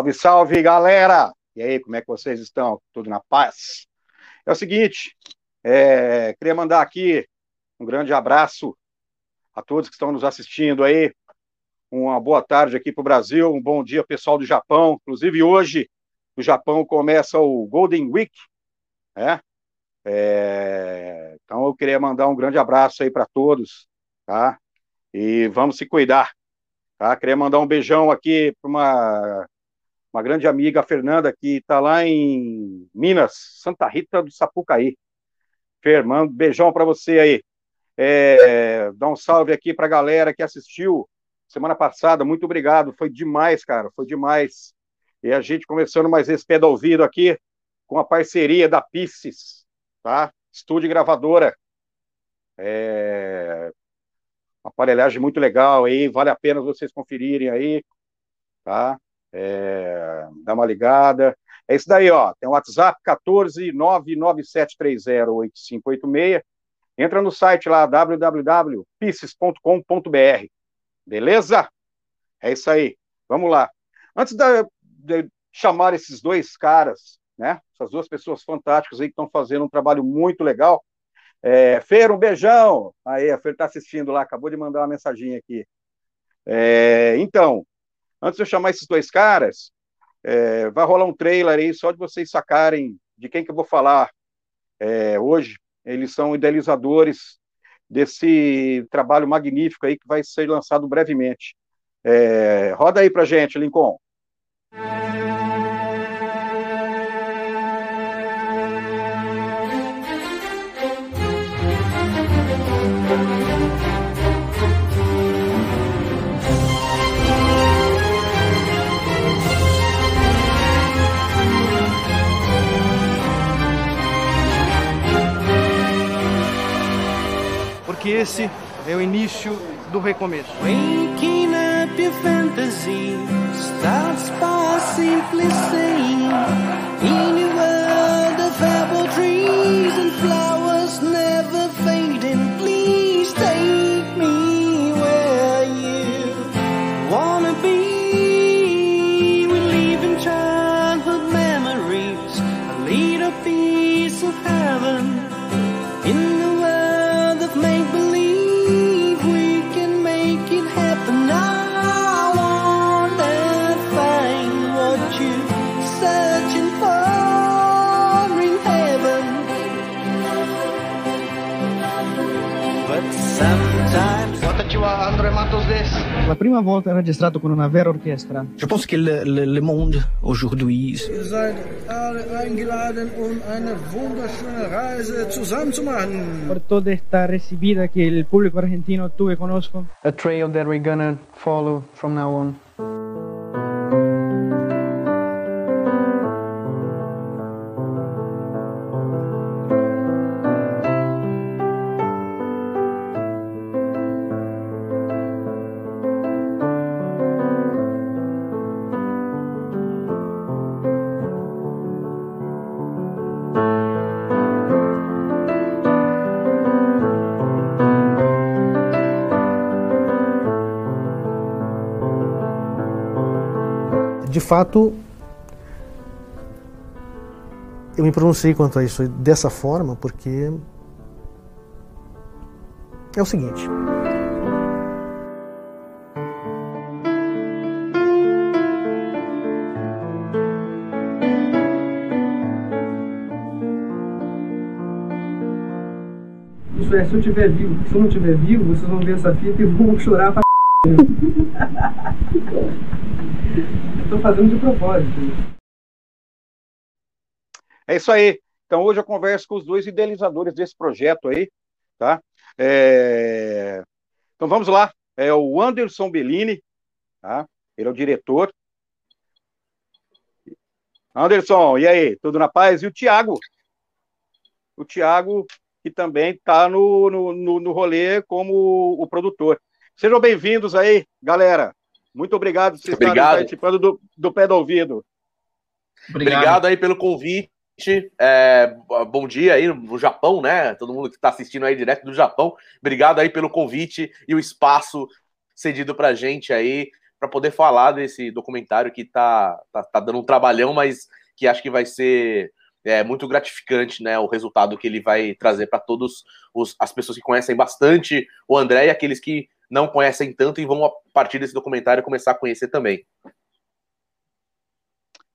Salve, salve, galera! E aí, como é que vocês estão? Tudo na paz? É o seguinte, é, queria mandar aqui um grande abraço a todos que estão nos assistindo aí. Uma boa tarde aqui para o Brasil, um bom dia, pessoal do Japão. Inclusive, hoje, no Japão, começa o Golden Week, né? É, então, eu queria mandar um grande abraço aí para todos, tá? E vamos se cuidar, tá? Queria mandar um beijão aqui para uma uma grande amiga, a Fernanda, que está lá em Minas, Santa Rita do Sapucaí. Fernando, beijão para você aí. É, dá um salve aqui para a galera que assistiu semana passada. Muito obrigado, foi demais, cara, foi demais. E a gente começando mais esse pé do ouvido aqui com a parceria da Pisces, tá? Estúdio gravadora. É... Uma aparelhagem muito legal aí, vale a pena vocês conferirem aí, tá? É, dá uma ligada. É isso daí, ó. Tem o WhatsApp 14997308586. Entra no site lá, www.pisces.com.br. Beleza? É isso aí. Vamos lá. Antes de, chamar esses dois caras, né? Essas duas pessoas fantásticas aí que estão fazendo um trabalho muito legal. É, Fer, um beijão. Aí, a Fer está assistindo lá, acabou de mandar uma mensagem aqui. É, então, Antes de eu chamar esses dois caras, é, vai rolar um trailer aí só de vocês sacarem de quem que eu vou falar é, hoje. Eles são idealizadores desse trabalho magnífico aí que vai ser lançado brevemente. É, roda aí pra gente, Lincoln. Esse é o início do recomeço. Waking up your fantasy starts by simply saying In a La prima volta registrato con una vera orchestra. Je pense que le, le, le monde aujourd'hui, Ihr seid alle eingeladen, um eine wunderschöne Reise zusammen zu machen. Por toda esta recibida que el público argentino tuve conozco. a trail that we're gonna follow from now on. De fato, eu me pronunciei quanto a isso dessa forma porque é o seguinte. Isso é, se eu estiver vivo, se eu não estiver vivo, vocês vão ver essa fita e vão chorar pra tô fazendo de propósito. É isso aí. Então, hoje eu converso com os dois idealizadores desse projeto aí, tá? É... Então, vamos lá. É o Anderson Bellini, tá? Ele é o diretor. Anderson, e aí? Tudo na paz? E o Tiago? O Tiago, que também está no, no, no, no rolê como o produtor. Sejam bem-vindos aí, galera. Muito obrigado por vocês Obrigado. participando do, do Pé do Ouvido. Obrigado. aí pelo convite. É, bom dia aí no Japão, né? Todo mundo que está assistindo aí direto do Japão. Obrigado aí pelo convite e o espaço cedido pra gente aí para poder falar desse documentário que tá, tá, tá, dando um trabalhão, mas que acho que vai ser é, muito gratificante, né? O resultado que ele vai trazer para todos os, as pessoas que conhecem bastante o André e aqueles que não conhecem tanto e vão, a partir desse documentário, começar a conhecer também.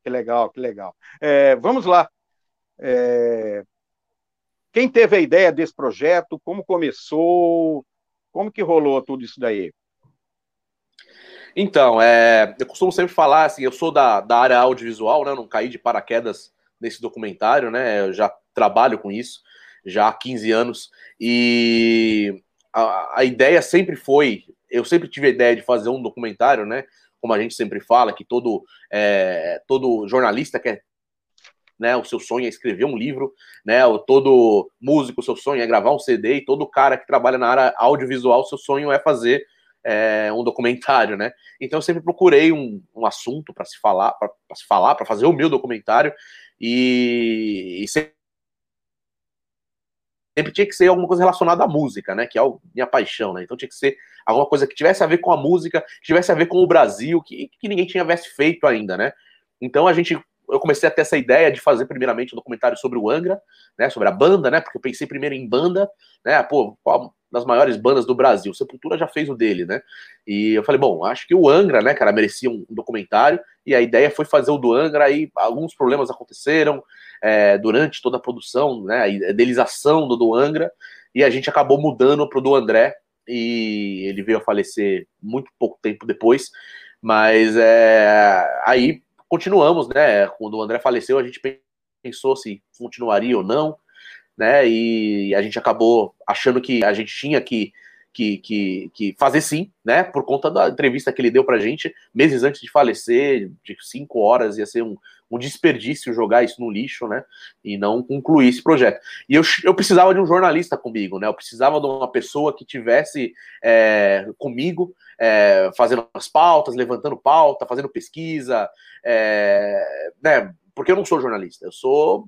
Que legal, que legal. É, vamos lá. É, quem teve a ideia desse projeto? Como começou? Como que rolou tudo isso daí? Então, é, eu costumo sempre falar assim, eu sou da, da área audiovisual, né? Eu não caí de paraquedas nesse documentário, né? Eu já trabalho com isso já há 15 anos e a, a ideia sempre foi, eu sempre tive a ideia de fazer um documentário, né? Como a gente sempre fala, que todo, é, todo jornalista quer né? O seu sonho é escrever um livro, né? O todo músico, o seu sonho é gravar um CD, e todo cara que trabalha na área audiovisual, o seu sonho é fazer é, um documentário, né? Então eu sempre procurei um, um assunto para se falar, para se falar, para fazer o meu documentário, e, e sempre sempre tinha que ser alguma coisa relacionada à música, né? Que é a minha paixão, né? Então tinha que ser alguma coisa que tivesse a ver com a música, que tivesse a ver com o Brasil, que, que ninguém tinha feito ainda, né? Então a gente eu comecei a ter essa ideia de fazer primeiramente um documentário sobre o Angra, né, sobre a banda, né, porque eu pensei primeiro em banda, né, pô, qual das maiores bandas do Brasil, Sepultura já fez o dele, né, e eu falei, bom, acho que o Angra, né, cara, merecia um documentário, e a ideia foi fazer o do Angra, e alguns problemas aconteceram é, durante toda a produção, né, a idealização do do Angra, e a gente acabou mudando pro do André, e ele veio a falecer muito pouco tempo depois, mas é, aí continuamos, né? Quando o André faleceu, a gente pensou se continuaria ou não, né? E a gente acabou achando que a gente tinha que, que, que, que fazer sim, né? Por conta da entrevista que ele deu pra gente meses antes de falecer, de cinco horas, ia ser um, um desperdício jogar isso no lixo, né? E não concluir esse projeto. E eu, eu precisava de um jornalista comigo, né? Eu precisava de uma pessoa que tivesse é, comigo, é, fazendo as pautas, levantando pauta, fazendo pesquisa, é, né? Porque eu não sou jornalista, eu sou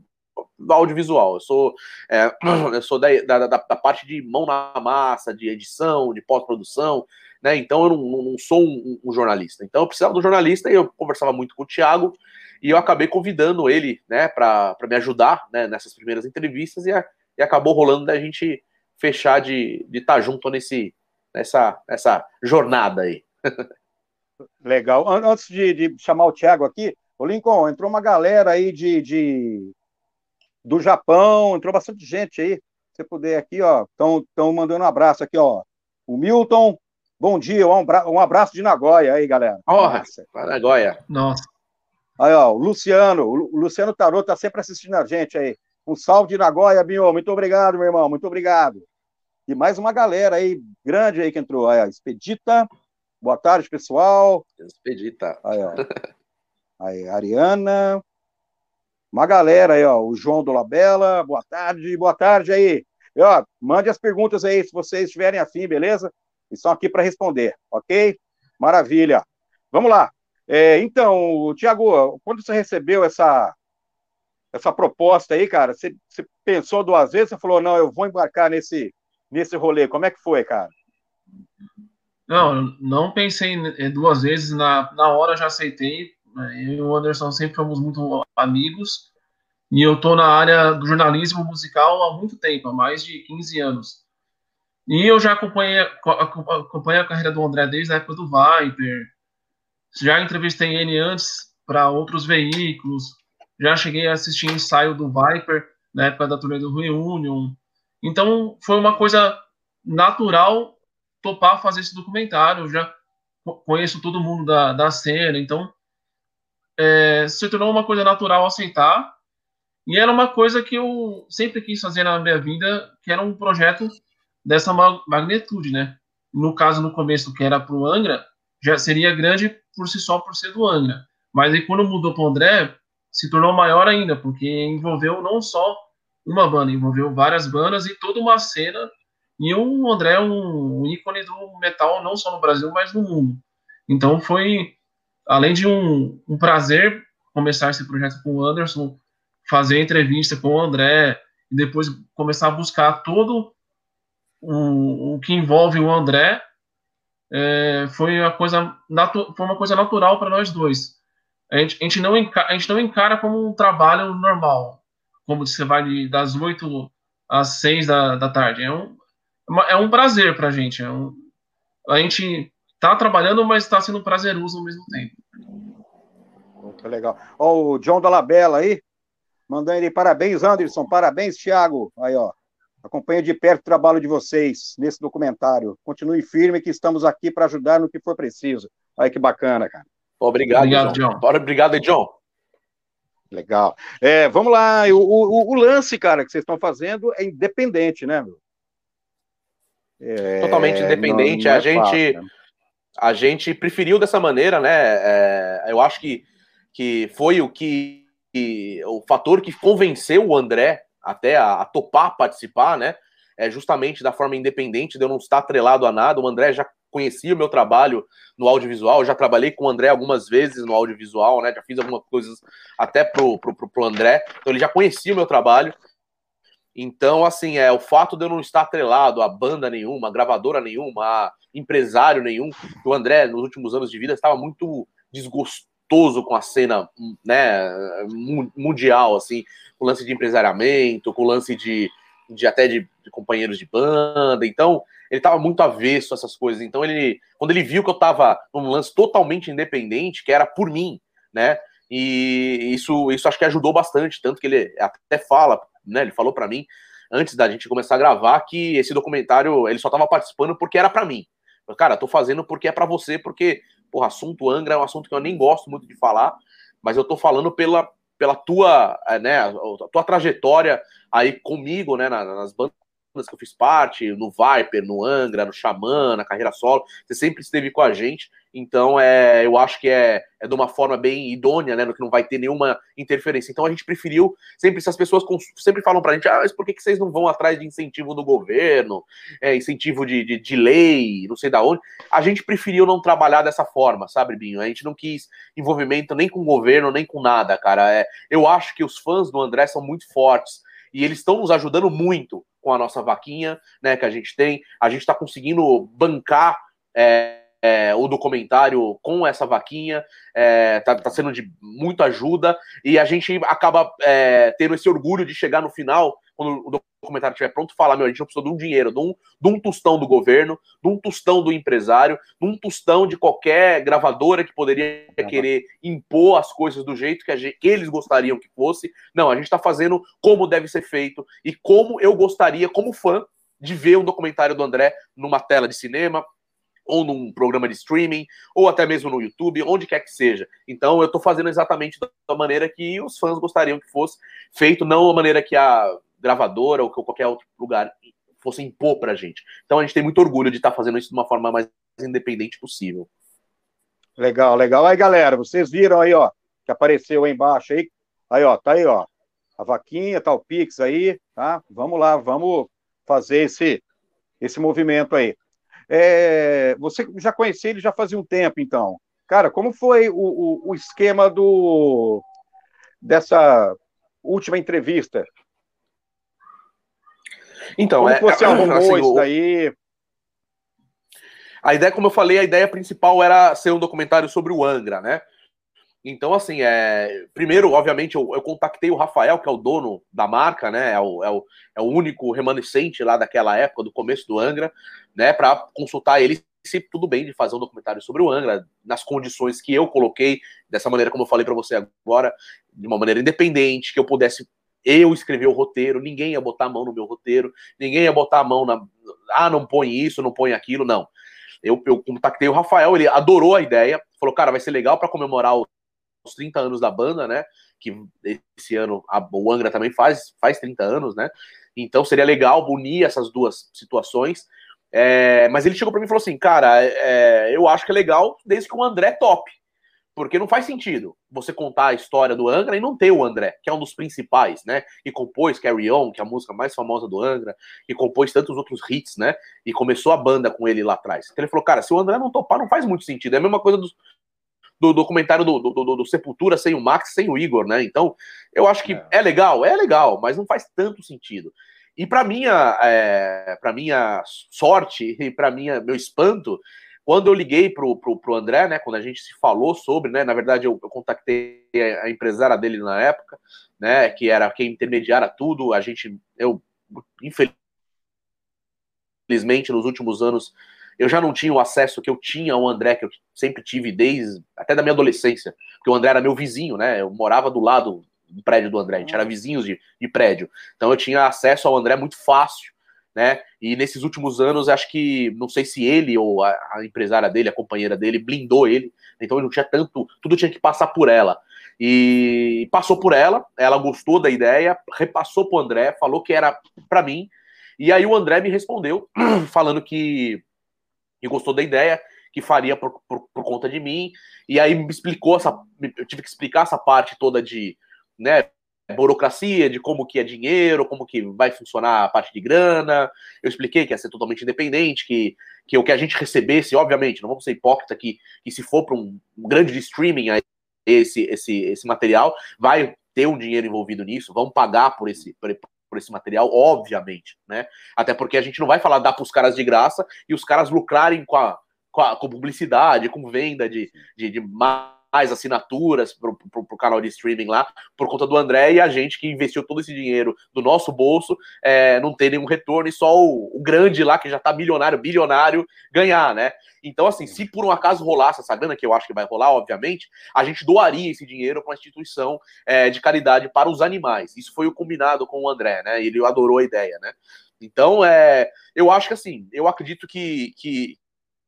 audiovisual, eu sou, é, eu sou da, da, da, parte de mão na massa, de edição, de pós-produção, né? Então eu não, não sou um, um, jornalista. Então eu precisava de um jornalista e eu conversava muito com o Thiago e eu acabei convidando ele, né, para me ajudar né, nessas primeiras entrevistas e, a, e acabou rolando da gente fechar de estar tá junto nesse, nessa, nessa jornada aí. Legal. Antes de, de, chamar o Thiago aqui, o Lincoln, entrou uma galera aí de, de do Japão, entrou bastante gente aí. Se você puder aqui, ó, estão mandando um abraço aqui, ó. O Milton, bom dia, um, abraço de Nagoya aí, galera. Porra, Nagoya. Nossa. Aí, ó, o Luciano, o Luciano Tarot tá sempre assistindo a gente aí. Um salve de Nagoya, Binho. Muito obrigado, meu irmão. Muito obrigado. E mais uma galera aí, grande aí que entrou. Aí, ó, Expedita. Boa tarde, pessoal. Expedita. Aí, ó. Aí, Ariana. Uma galera aí, ó. O João do Labela. Boa tarde, boa tarde aí. E, ó, mande as perguntas aí, se vocês estiverem afim, beleza? Estão aqui para responder, ok? Maravilha. Vamos lá. É, então, Tiago, quando você recebeu essa, essa proposta aí, cara, você, você, pensou duas vezes, você falou, não, eu vou embarcar nesse, nesse rolê. Como é que foi, cara? Não, não pensei duas vezes, na, na hora já aceitei. Né, eu e o Anderson sempre fomos muito amigos, e eu tô na área do jornalismo musical há muito tempo, há mais de 15 anos. E eu já acompanhei, acompanhei a carreira do André desde a época do Viper, já entrevistei ele antes para outros veículos. Já cheguei a assistir ensaio do Viper na época da turnê do Reunion. Então foi uma coisa natural topar fazer esse documentário. já conheço todo mundo da, da cena, então é, se tornou uma coisa natural aceitar. E era uma coisa que eu sempre quis fazer na minha vida, que era um projeto dessa magnitude, né? No caso, no começo, que era para o Angra, já seria grande por si só por ser do Angra. Mas aí quando mudou para o André, se tornou maior ainda, porque envolveu não só uma banda, envolveu várias bandas e toda uma cena. E o André é um, um ícone do metal, não só no Brasil, mas no mundo. Então foi, além de um, um prazer começar esse projeto com o Anderson, fazer entrevista com o André, e depois começar a buscar todo o, o que envolve o André, é, foi, uma coisa natu- foi uma coisa natural para nós dois. A gente, a, gente não encara, a gente não encara como um trabalho normal, como você vai de, das 8 às 6 da, da tarde. É um, é um prazer para a gente. É um, a gente tá trabalhando, mas está sendo prazeroso ao mesmo tempo. Muito legal. Ó, o John Dolabella aí, mandando ele parabéns, Anderson, parabéns, Thiago. Aí, ó. Acompanho de perto o trabalho de vocês nesse documentário. Continue firme que estamos aqui para ajudar no que for preciso. Olha que bacana, cara. Obrigado, Obrigado, John. John. Bora, Obrigado, John. Legal. É, vamos lá, o, o- o lance, cara, que vocês estão fazendo é independente, né, meu? É, Totalmente independente. não- não a é gente. fácil, né? a gente preferiu dessa maneira, né? É, eu acho que, que foi o que, que- o fator que convenceu o André até a, a topar participar, né? É justamente da forma independente, de eu não estar atrelado a nada. O André já conhecia o meu trabalho no audiovisual, já trabalhei com o André algumas vezes no audiovisual, né? Já fiz algumas coisas até pro, pro, pro, pro André, então ele já conhecia o meu trabalho. Então, assim, é o fato de eu não estar atrelado a banda nenhuma, a gravadora nenhuma, a empresário nenhum, o André, nos últimos anos de vida, estava muito desgostoso com a cena né, mu- mundial, assim, com lance de empresariamento, com lance de, de até de, de companheiros de banda. Então, ele estava muito avesso a essas coisas. Então, ele, quando ele viu que eu estava num lance totalmente independente, que era por mim, né? E isso, isso acho que ajudou bastante, tanto que ele até fala, né? Ele falou para mim antes da gente começar a gravar que esse documentário ele só estava participando porque era para mim. Cara, tô fazendo porque é para você, porque porra, assunto Angra é um assunto que eu nem gosto muito de falar, mas eu tô falando pela, pela tua, eh, né, tua trajetória aí comigo, né, na- nas bandas que eu fiz parte, no Viper, no Angra, no Xamã, na carreira solo, você sempre esteve com a gente, então é, eu acho que é, é de uma forma bem idônea, né, que não vai ter nenhuma interferência. Então a gente preferiu, sempre essas pessoas cons- sempre falam pra gente, ah, mas por que, que vocês não vão atrás de incentivo do governo, é, incentivo de, de, de lei, não sei da onde? A gente preferiu não trabalhar dessa forma, sabe, Binho? A gente não quis envolvimento nem com o governo, nem com nada, cara. É, eu acho que os fãs do André são muito fortes e eles estão nos ajudando muito com a nossa vaquinha, né, que a gente tem. A gente está conseguindo bancar é, é, o documentário com essa vaquinha, é, tá, tá sendo de muita ajuda e a gente acaba é, tendo esse orgulho de chegar no final, quando o documentário estiver pronto, falar: meu, a gente não precisa de um dinheiro, de um, de um tostão do governo, de um tostão do empresário, de um tostão de qualquer gravadora que poderia querer impor as coisas do jeito que, a gente- que eles gostariam que fosse. Não, a gente está fazendo como deve ser feito e como eu gostaria, como fã, de ver um documentário do André numa tela de cinema, ou num programa de streaming, ou até mesmo no YouTube, onde quer que seja. Então eu tô fazendo exatamente da maneira que os fãs gostariam que fosse feito, não da maneira que a gravadora ou que qualquer outro lugar fosse impor pra gente. Então a gente tem muito orgulho de estar fazendo isso de uma forma mais independente possível. Legal, legal. Aí, galera, vocês viram aí, ó, que apareceu aí embaixo aí. Aí, ó, tá aí, ó. A vaquinha, tá o Pix aí, tá? Vamos lá, vamos fazer esse, esse movimento aí. É, você já conhecia ele já fazia um tempo, então. Cara, como foi o, o, o esquema do dessa última entrevista? Então, Como é, você arrumou assim, isso daí? A ideia, como eu falei, a ideia principal era ser um documentário sobre o Angra, né? Então, assim, é... primeiro, obviamente, eu, eu contatei o Rafael, que é o dono da marca, né? É o, é, o, é o único remanescente lá daquela época, do começo do Angra, né? Para consultar ele se tudo bem de fazer um documentário sobre o Angra, nas condições que eu coloquei, dessa maneira, como eu falei para você agora, de uma maneira independente, que eu pudesse eu escrever o roteiro, ninguém ia botar a mão no meu roteiro, ninguém ia botar a mão na. Ah, não põe isso, não põe aquilo, não. Eu, eu contactei o Rafael, ele adorou a ideia, falou, cara, vai ser legal para comemorar os 30 anos da banda, né? Que esse ano a, o Angra também faz, faz 30 anos, né? Então seria legal unir essas duas situações. É, mas ele chegou para mim e falou assim, cara, é, eu acho que é legal desde que o André top. Porque não faz sentido você contar a história do Angra e não ter o André, que é um dos principais, né? Que compôs Carry On, que é a música mais famosa do Angra, e compôs tantos outros hits, né? E começou a banda com ele lá atrás. Então ele falou, cara, se o André não topar, não faz muito sentido. É a mesma coisa do, do documentário do, do, do- do Sepultura sem o Max, sem o Igor, né? Então, eu acho que é, legal, é legal, mas não faz tanto sentido. E para minha, é, para minha sorte e para minha meu espanto, quando eu liguei pro, pro, pro André, né, quando a gente se falou sobre, né, na verdade eu, eu contatei a empresária dele na época, né, que era quem intermediara tudo, a gente, eu, infelizmente, nos últimos anos, eu já não tinha o acesso que eu tinha ao André, que eu sempre tive desde, até da minha adolescência, porque o André era meu vizinho, né, eu morava do lado do prédio do André, a gente era vizinhos de, de prédio, então eu tinha acesso ao André muito fácil, né? E nesses últimos anos, acho que não sei se ele ou a, a, empresária dele, a companheira dele, blindou ele, então ele não tinha tanto, tudo tinha que passar por ela. E passou por ela, ela gostou da ideia, repassou pro André, falou que era para mim, e aí o André me respondeu, falando que, que gostou da ideia, que faria por, por, por, conta de mim, e aí me explicou essa. Eu tive que explicar essa parte toda de né, burocracia de como que é dinheiro, como que vai funcionar a parte de grana. Eu expliquei que ia ser totalmente independente, que, que o que a gente recebesse, obviamente, não vamos ser hipócrita que, que se for para um, um, grande de streaming esse, esse, esse material, vai ter um dinheiro envolvido nisso, vão pagar por esse, por, por esse material, obviamente, né? Até porque a gente não vai falar dar para os caras de graça e os caras lucrarem com a, com, a, com publicidade, com venda de, de, de mais assinaturas para o canal de streaming lá, por conta do André e a gente que investiu todo esse dinheiro do nosso bolso é, não ter nenhum retorno e só o, o grande lá, que já está milionário, bilionário, ganhar, né? Então, assim, se por um acaso rolasse essa grana, que eu acho que vai rolar, obviamente, a gente doaria esse dinheiro para uma instituição é, de caridade para os animais. Isso foi o combinado com o André, né? Ele adorou a ideia, né? Então, é, eu acho que assim, eu acredito que, que,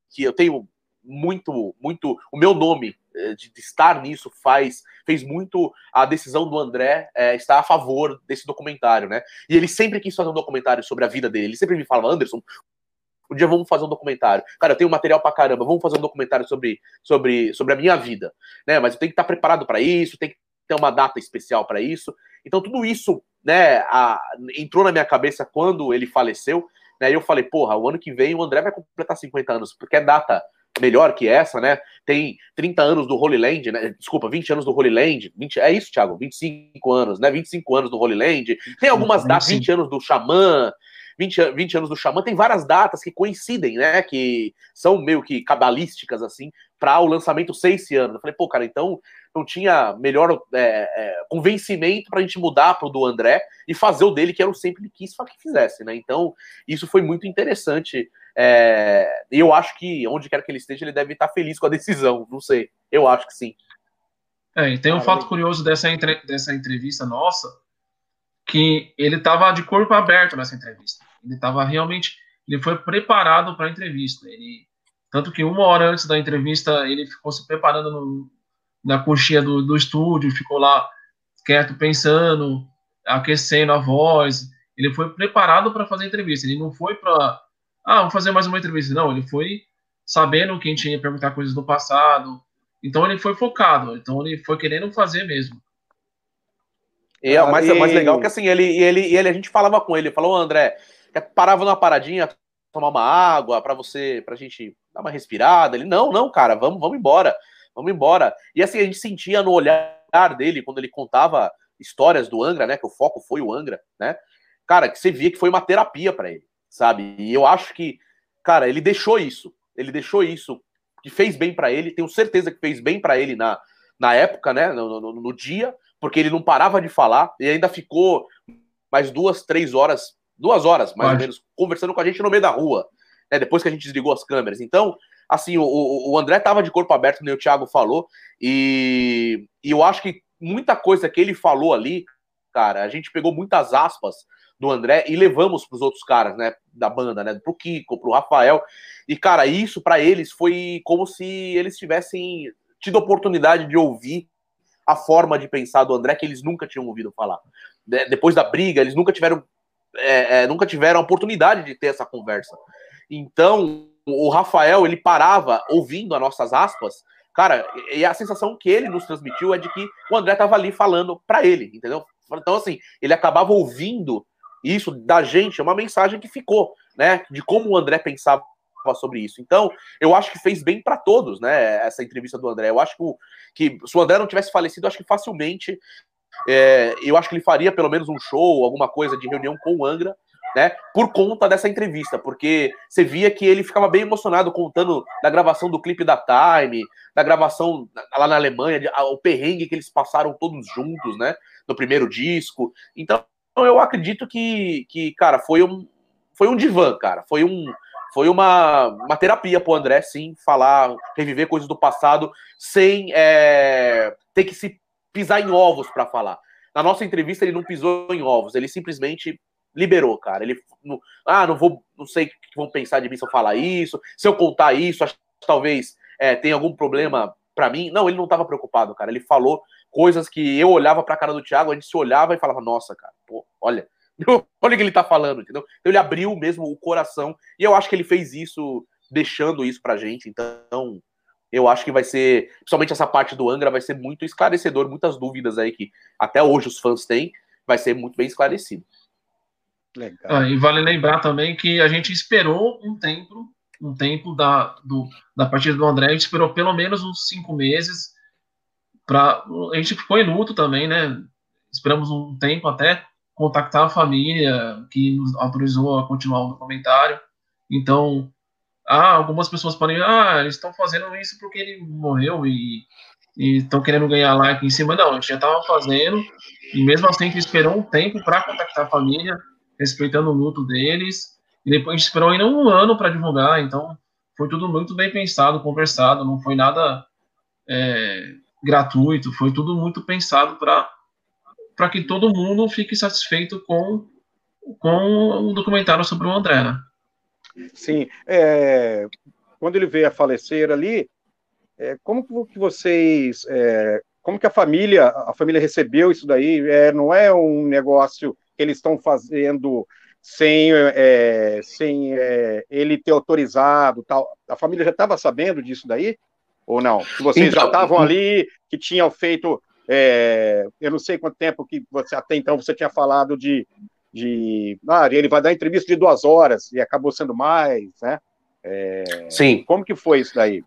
que eu tenho muito, muito. O meu nome de, de, estar nisso faz fez muito a decisão do André é, estar a favor desse documentário, né? E ele sempre quis fazer um documentário sobre a vida dele. Ele sempre me falava, Anderson, um dia vamos fazer um documentário. Cara, eu tenho material pra caramba, vamos fazer um documentário sobre, sobre, sobre a minha vida, né? Mas eu tenho que estar preparado para isso, tem que ter uma data especial para isso. Então tudo isso, né, a, entrou na minha cabeça quando ele faleceu, né? E eu falei, porra, o ano que vem o André vai completar 50 anos, porque é data melhor que essa, né? Tem 30 anos do Holy Land, né? Desculpa, 20 anos do Holy Land. 20, é isso, Thiago? 25 anos, né? 25 anos do Holy Land. Tem algumas datas, 20 anos do Xamã, 20, 20 anos do Xamã. Tem várias datas que coincidem, né? Que são meio que cabalísticas, assim, para o lançamento ser esse ano. Eu falei, pô, cara, então não tinha melhor é, é, convencimento para a gente mudar para o do André e fazer o dele, que era o sempre que quis que fizesse, né? Então, isso foi muito interessante é, eu acho que onde quer que ele esteja, ele deve estar feliz com a decisão. Não sei. Eu acho que sim. É, e tem um fato curioso dessa, entre, dessa entrevista nossa, que ele estava de corpo aberto nessa entrevista. Ele estava realmente, ele foi preparado para a entrevista. Ele, tanto que uma hora antes da entrevista ele ficou se preparando no, na coxinha do, do estúdio, ficou lá quieto pensando, aquecendo a voz. Ele foi preparado para fazer a entrevista. Ele não foi para ah, vou fazer mais uma entrevista. Não, ele foi sabendo que a gente ia perguntar coisas do passado. Então ele foi focado. Então ele foi querendo fazer mesmo. E é o mais, mais legal que assim, ele, ele, ele, a gente falava com ele, falou, André, parava numa paradinha, tomar uma água para você, pra gente dar uma respirada. Ele, não, não, cara, vamos, vamos embora, vamos embora. E assim, a gente sentia no olhar dele, quando ele contava histórias do Angra, né, que o foco foi o Angra, né, cara, que você via que foi uma terapia para ele sabe? E eu acho que, cara, ele deixou isso. Ele deixou isso que fez bem para ele. Tenho certeza que fez bem para ele na, na época, né? No, no, no, dia, porque ele não parava de falar e ainda ficou mais duas, três horas, duas horas mais ou menos, conversando com a gente no meio da rua, né? Depois que a gente desligou as câmeras. Então, assim, o, o André tava de corpo aberto, como o Thiago falou, e, e eu acho que muita coisa que ele falou ali, cara, a gente pegou muitas aspas do André e levamos para os outros caras, né, da banda, né, pro Kiko, pro Rafael. E cara, isso para eles foi como se eles tivessem tido oportunidade de ouvir a forma de pensar do André que eles nunca tinham ouvido falar. depois da briga, eles nunca tiveram é, é, nunca tiveram a oportunidade de ter essa conversa. Então, o Rafael, ele parava ouvindo as nossas aspas, cara, e a sensação que ele nos transmitiu é de que o André tava ali falando para ele, entendeu? Então, assim, ele acabava ouvindo isso da gente é uma mensagem que ficou, né? De como o André pensava sobre isso. Então, eu acho que fez bem para todos, né? Essa entrevista do André. Eu acho que, o, que se o André não tivesse falecido, acho que facilmente é, eu acho que ele faria pelo menos um show, alguma coisa de reunião com o Angra, né? Por conta dessa entrevista, porque você via que ele ficava bem emocionado contando da gravação do clipe da Time, da gravação lá na Alemanha, de, a, o perrengue que eles passaram todos juntos, né? No primeiro disco. Então, eu acredito que, que cara, foi um, foi um divã, cara. Foi um. Foi uma, uma terapia pro André, sim, falar, reviver coisas do passado sem é, ter que se pisar em ovos para falar. Na nossa entrevista, ele não pisou em ovos, ele simplesmente liberou, cara. Ele não, ah, não vou, não sei o que vão pensar de mim se eu falar isso, se eu contar isso, acho que talvez é, tenha algum problema para mim. Não, ele não estava preocupado, cara. Ele falou coisas que eu olhava para a cara do Thiago, a gente se olhava e falava, nossa, cara, pô, olha, olha o que ele tá falando, entendeu? Então ele abriu mesmo o coração e eu acho que ele fez isso deixando isso pra gente. Então, eu acho que vai ser, principalmente essa parte do Angra, vai ser muito esclarecedor, muitas dúvidas aí que até hoje os fãs têm, vai ser muito bem esclarecido. Legal. Ah, e vale lembrar também que a gente esperou um tempo, um tempo da, do, da partida do André, a gente esperou pelo menos uns cinco meses para a gente ficou em luto também, né? Esperamos um tempo até contactar a família que nos autorizou a continuar o documentário. Então, ah, algumas pessoas podem, ah, eles estão fazendo isso porque ele morreu e estão querendo ganhar like em cima. Não, a gente já estava fazendo e mesmo assim a gente esperou um tempo para contactar a família, respeitando o luto deles. E depois a gente esperou ainda um ano para divulgar. Então foi tudo muito bem pensado, conversado. Não foi nada é, gratuito. Foi tudo muito pensado para que todo mundo fique satisfeito com com o documentário sobre o André, né? Sim, é, quando ele veio a falecer ali, é, como que vocês, é, como que a família, a família recebeu isso daí? É, não é um negócio que eles estão fazendo sem, é, sem é, ele ter autorizado, tal. A família já estava sabendo disso daí ou não? Que vocês então, já estavam ali, que tinham feito, é, eu não sei quanto tempo que você até então você tinha falado de de ah, ele vai dar entrevista de duas horas e acabou sendo mais, né? É, Sim. Como que foi isso daí?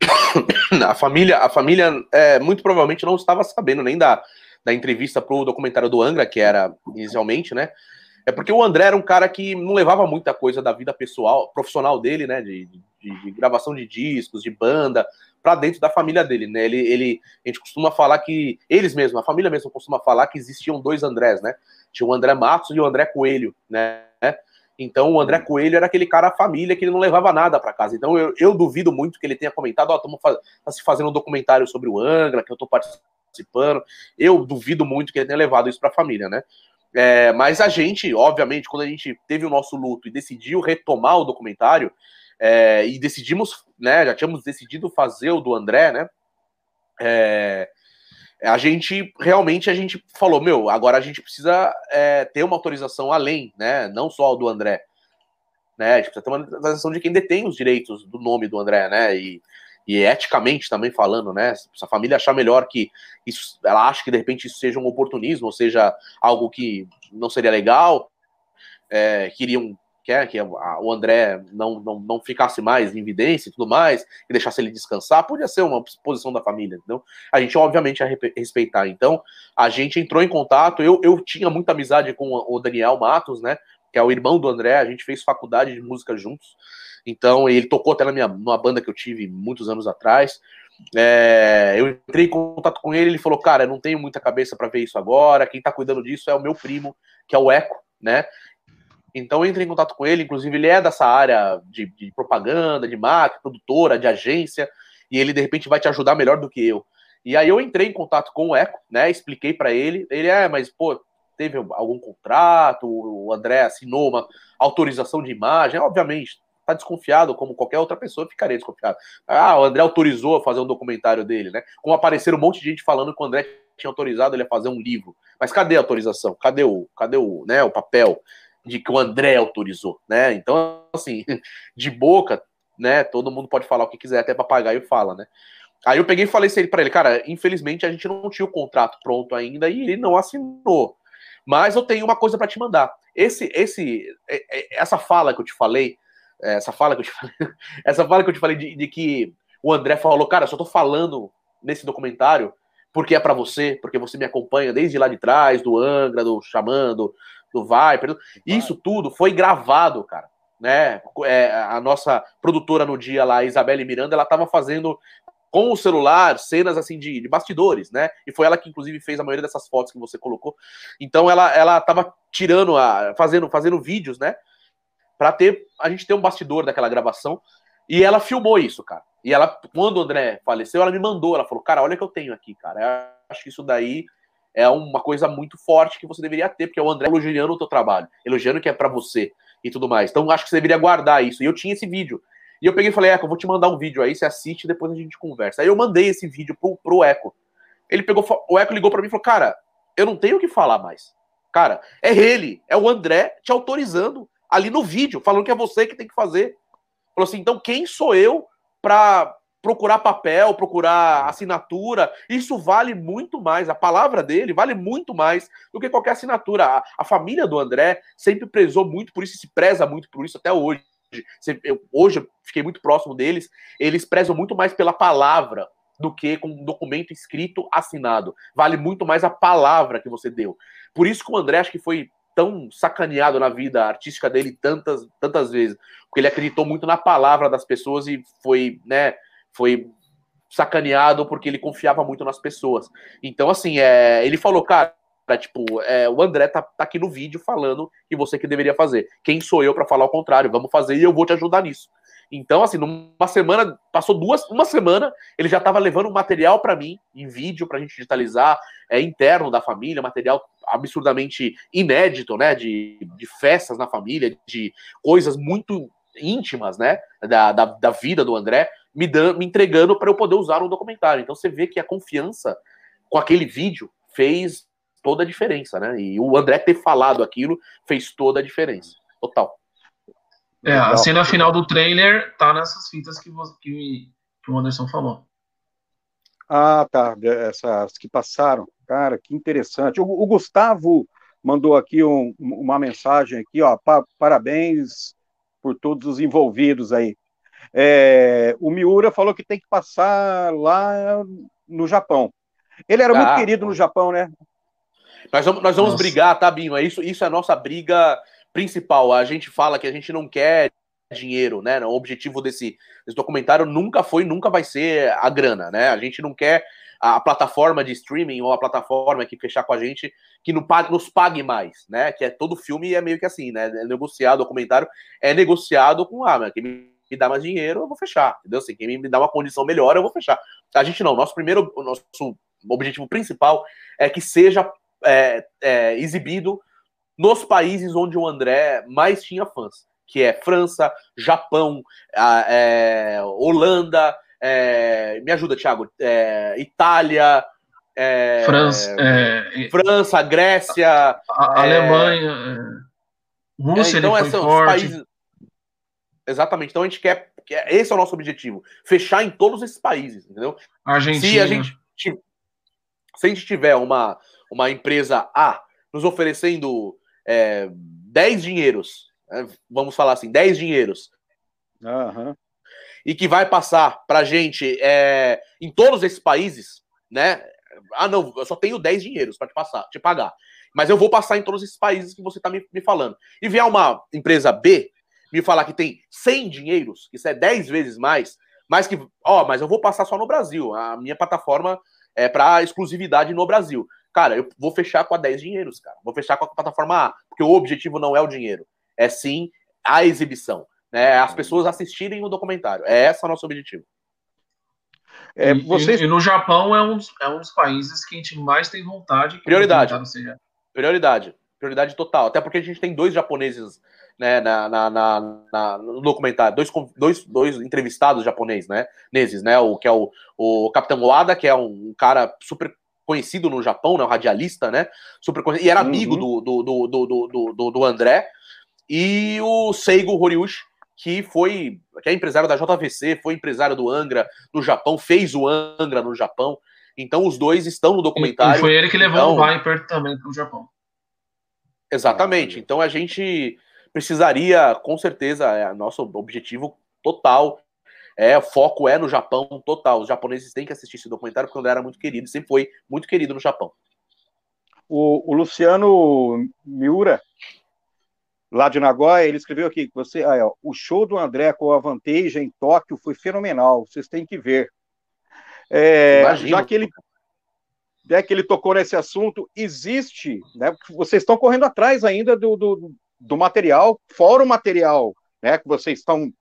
A família, a família é, muito provavelmente não estava sabendo nem da, da entrevista para o documentário do Angra, que era inicialmente, né? É porque o André era um cara que não levava muita coisa da vida pessoal, profissional dele, né? De, de, de gravação de discos, de banda, para dentro da família dele, né? Ele, ele, a gente costuma falar que eles mesmos, a família mesmo costuma falar que existiam dois Andrés, né? Tinha o André Matos e o André Coelho, né? Então o André Coelho era aquele cara família que ele não levava nada para casa. Então eu, eu, duvido muito que ele tenha comentado, ó, oh, tá se fazendo um documentário sobre o Angra, que eu estou participando. Eu duvido muito que ele tenha levado isso para a família, né? É, mas a gente, obviamente, quando a gente teve o nosso luto e decidiu retomar o documentário, é, e decidimos, né? Já tínhamos decidido fazer o do André, né? É, a gente realmente a gente falou, meu, agora a gente precisa é, ter uma autorização além, né? Não só do André. Né? A gente precisa ter uma autorização de quem detém os direitos do nome do André, né? E, e eticamente também falando, né? Se a família achar melhor que isso, ela acha que de repente isso seja um oportunismo, ou seja, algo que não seria legal, é, queriam quer que o André não, não, não ficasse mais em evidência e tudo mais, e deixasse ele descansar, podia ser uma posição da família, entendeu? A gente, obviamente, ia respeitar. Então, a gente entrou em contato, eu, eu tinha muita amizade com o Daniel Matos, né, que é o irmão do André, a gente fez faculdade de música juntos, então ele tocou até na minha numa banda que eu tive muitos anos atrás, é, eu entrei em contato com ele, ele falou, cara, eu não tenho muita cabeça para ver isso agora, quem tá cuidando disso é o meu primo, que é o Eco, né? Então eu entrei em contato com ele, inclusive ele é dessa área de, de propaganda, de marketing, produtora, de agência, e ele de repente vai te ajudar melhor do que eu. E aí eu entrei em contato com o Eco, né? Expliquei para ele. Ele é, mas pô, teve algum contrato? O André assinou uma autorização de imagem? Obviamente, tá desconfiado, como qualquer outra pessoa ficaria desconfiado. Ah, o André autorizou a fazer um documentário dele, né? Como apareceram um monte de gente falando que o André tinha autorizado ele a fazer um livro. Mas cadê a autorização? Cadê o, cadê o, né, o papel? de que o André autorizou, né? Então, assim, de boca, né? Todo mundo pode falar o que quiser, até papagaio fala, né? Aí eu peguei e falei para ele, cara, infelizmente a gente não tinha o contrato pronto ainda e ele não assinou. Mas eu tenho uma coisa para te mandar. Esse, esse, é, é, essa fala que eu te falei, essa fala que eu te falei, essa fala que eu te falei de, de que o André falou, cara, só tô falando nesse documentário porque é para você, porque você me acompanha desde lá de trás, do Angra, do Xamã, do, do Viper. Isso tudo foi gravado, cara. Né? É, a nossa produtora no dia lá, Isabelle Miranda, ela estava fazendo com o celular cenas assim de, de, bastidores, né? E foi ela que inclusive fez a maioria dessas fotos que você colocou. Então ela ela estava tirando a fazendo fazendo vídeos, né? Para ter a gente ter um bastidor daquela gravação e ela filmou isso, cara. E ela quando o André faleceu, ela me mandou, ela falou: "Cara, olha o que eu tenho aqui, cara. Eu acho que isso daí é uma coisa muito forte que você deveria ter, porque é o André elogiando o teu trabalho, elogiando que é para você e tudo mais. Então acho que você deveria guardar isso. E eu tinha esse vídeo. E eu peguei e falei, Eco, eu vou te mandar um vídeo aí, você assiste depois a gente conversa. Aí eu mandei esse vídeo pro, pro Eco. Ele pegou, o Eco ligou para mim e falou, cara, eu não tenho o que falar mais. Cara, é ele, é o André te autorizando ali no vídeo, falando que é você que tem que fazer. Falou assim, então quem sou eu para procurar papel, procurar assinatura? Isso vale muito mais, a palavra dele vale muito mais do que qualquer assinatura. A, a família do André sempre prezou muito por isso, se preza muito por isso até hoje. Eu, hoje eu fiquei muito próximo deles, eles prezam muito mais pela palavra do que com um documento escrito assinado. Vale muito mais a palavra que você deu. Por isso que o André acho que foi tão sacaneado na vida artística dele tantas, tantas vezes, porque ele acreditou muito na palavra das pessoas e foi, né, foi sacaneado porque ele confiava muito nas pessoas. Então, assim, é, ele falou, cara, tipo, é, o André tá, tá, aqui no vídeo falando que você que deveria fazer. Quem sou eu para falar o contrário? Vamos fazer e eu vou te ajudar nisso. Então, assim, numa semana, passou duas, uma semana, ele já estava levando material para mim, em vídeo, para a gente digitalizar, é, interno da família, material absurdamente inédito, né? De, de festas na família, de coisas muito íntimas, né? Da, da, da vida do André, me, dando, me entregando para eu poder usar no documentário. Então você vê que a confiança com aquele vídeo fez toda a diferença, né? E o André ter falado aquilo fez toda a diferença. Total. É, a cena final do trailer tá nessas fitas que, você, que, que o Anderson falou. Ah, tá. Essas que passaram. Cara, que interessante. O, o Gustavo mandou aqui um, uma mensagem aqui, ó. Pa, parabéns por todos os envolvidos aí. É, o Miura falou que tem que passar lá no Japão. Ele era ah, muito querido no Japão, né? Nós vamos, nós vamos brigar, tá, Binho? É isso, isso é a nossa briga principal. A gente fala que a gente não quer dinheiro, né? O objetivo desse, desse documentário nunca foi, nunca vai ser a grana, né? A gente não quer a plataforma de streaming ou a plataforma que fechar com a gente que não pague, nos pague mais, né? Que é todo filme é meio que assim, né? É negociado, documentário é negociado com ah, quem me dá mais dinheiro, eu vou fechar, entendeu? Assim, quem me dá uma condição melhor, eu vou fechar. A gente não, nosso primeiro, nosso objetivo principal é que seja é, é, exibido nos países onde o André mais tinha fãs, que é França, Japão, é, Holanda, é, me ajuda, Thiago, é, Itália, é, França, França, Grécia, a, a Alemanha, Rússia, então, ele foi forte. Países... Exatamente. Então a gente quer, esse é o nosso objetivo, fechar em todos esses países, entendeu? Argentina. Se a gente, se a gente tiver uma uma empresa A nos oferecendo é, 10 dinheiros, né, vamos falar assim, 10 dinheiros, uhum. e que vai passar para gente é, em todos esses países, né? Ah, não, eu só tenho 10 dinheiros para te passar, te pagar. Mas eu vou passar em todos esses países que você está me, me falando. E vier uma empresa B me falar que tem 100 dinheiros, que isso é 10 vezes mais, mas que, ó, mas eu vou passar só no Brasil. A minha plataforma é para exclusividade no Brasil. Cara, eu vou fechar com a 10 dinheiros, cara. Vou fechar com a plataforma A, porque o objetivo não é o dinheiro, é sim a exibição, né? As pessoas assistirem o documentário. É esse o nosso objetivo. É, vocês... e, e, no Japão é um, dos, é um dos países que a gente mais tem vontade. Prioridade. Seja... Prioridade. Prioridade total. Até porque a gente tem dois japoneses né, na, na, na, na, no documentário, dois, dois, dois entrevistados japoneses, né? Neses, né? O que é o, o Capitão Oada, que é um cara super conhecido no Japão, né, um radialista, né, super conhecido, e era amigo uhum. do, do, do, do, do, do, André, e o Seigo Horiushi, que foi, que é empresário da JVC, foi empresário do Angra no Japão, fez o Angra no Japão, então os dois estão no documentário. E foi ele que levou então, o Viper também para o Japão. Exatamente, então a gente precisaria, com certeza, é nosso objetivo total é, o foco é no Japão total. Os japoneses têm que assistir esse documentário porque o André era muito querido, sempre foi muito querido no Japão. O, o Luciano Miura lá de Nagoya, ele escreveu aqui que você, é, ó, o show do André com a Vantage em Tóquio foi fenomenal, vocês têm que ver. É, já que ele é que ele tocou nesse assunto, existe, né? Vocês estão correndo atrás ainda do, do, do material, fora o material, né? Que vocês estão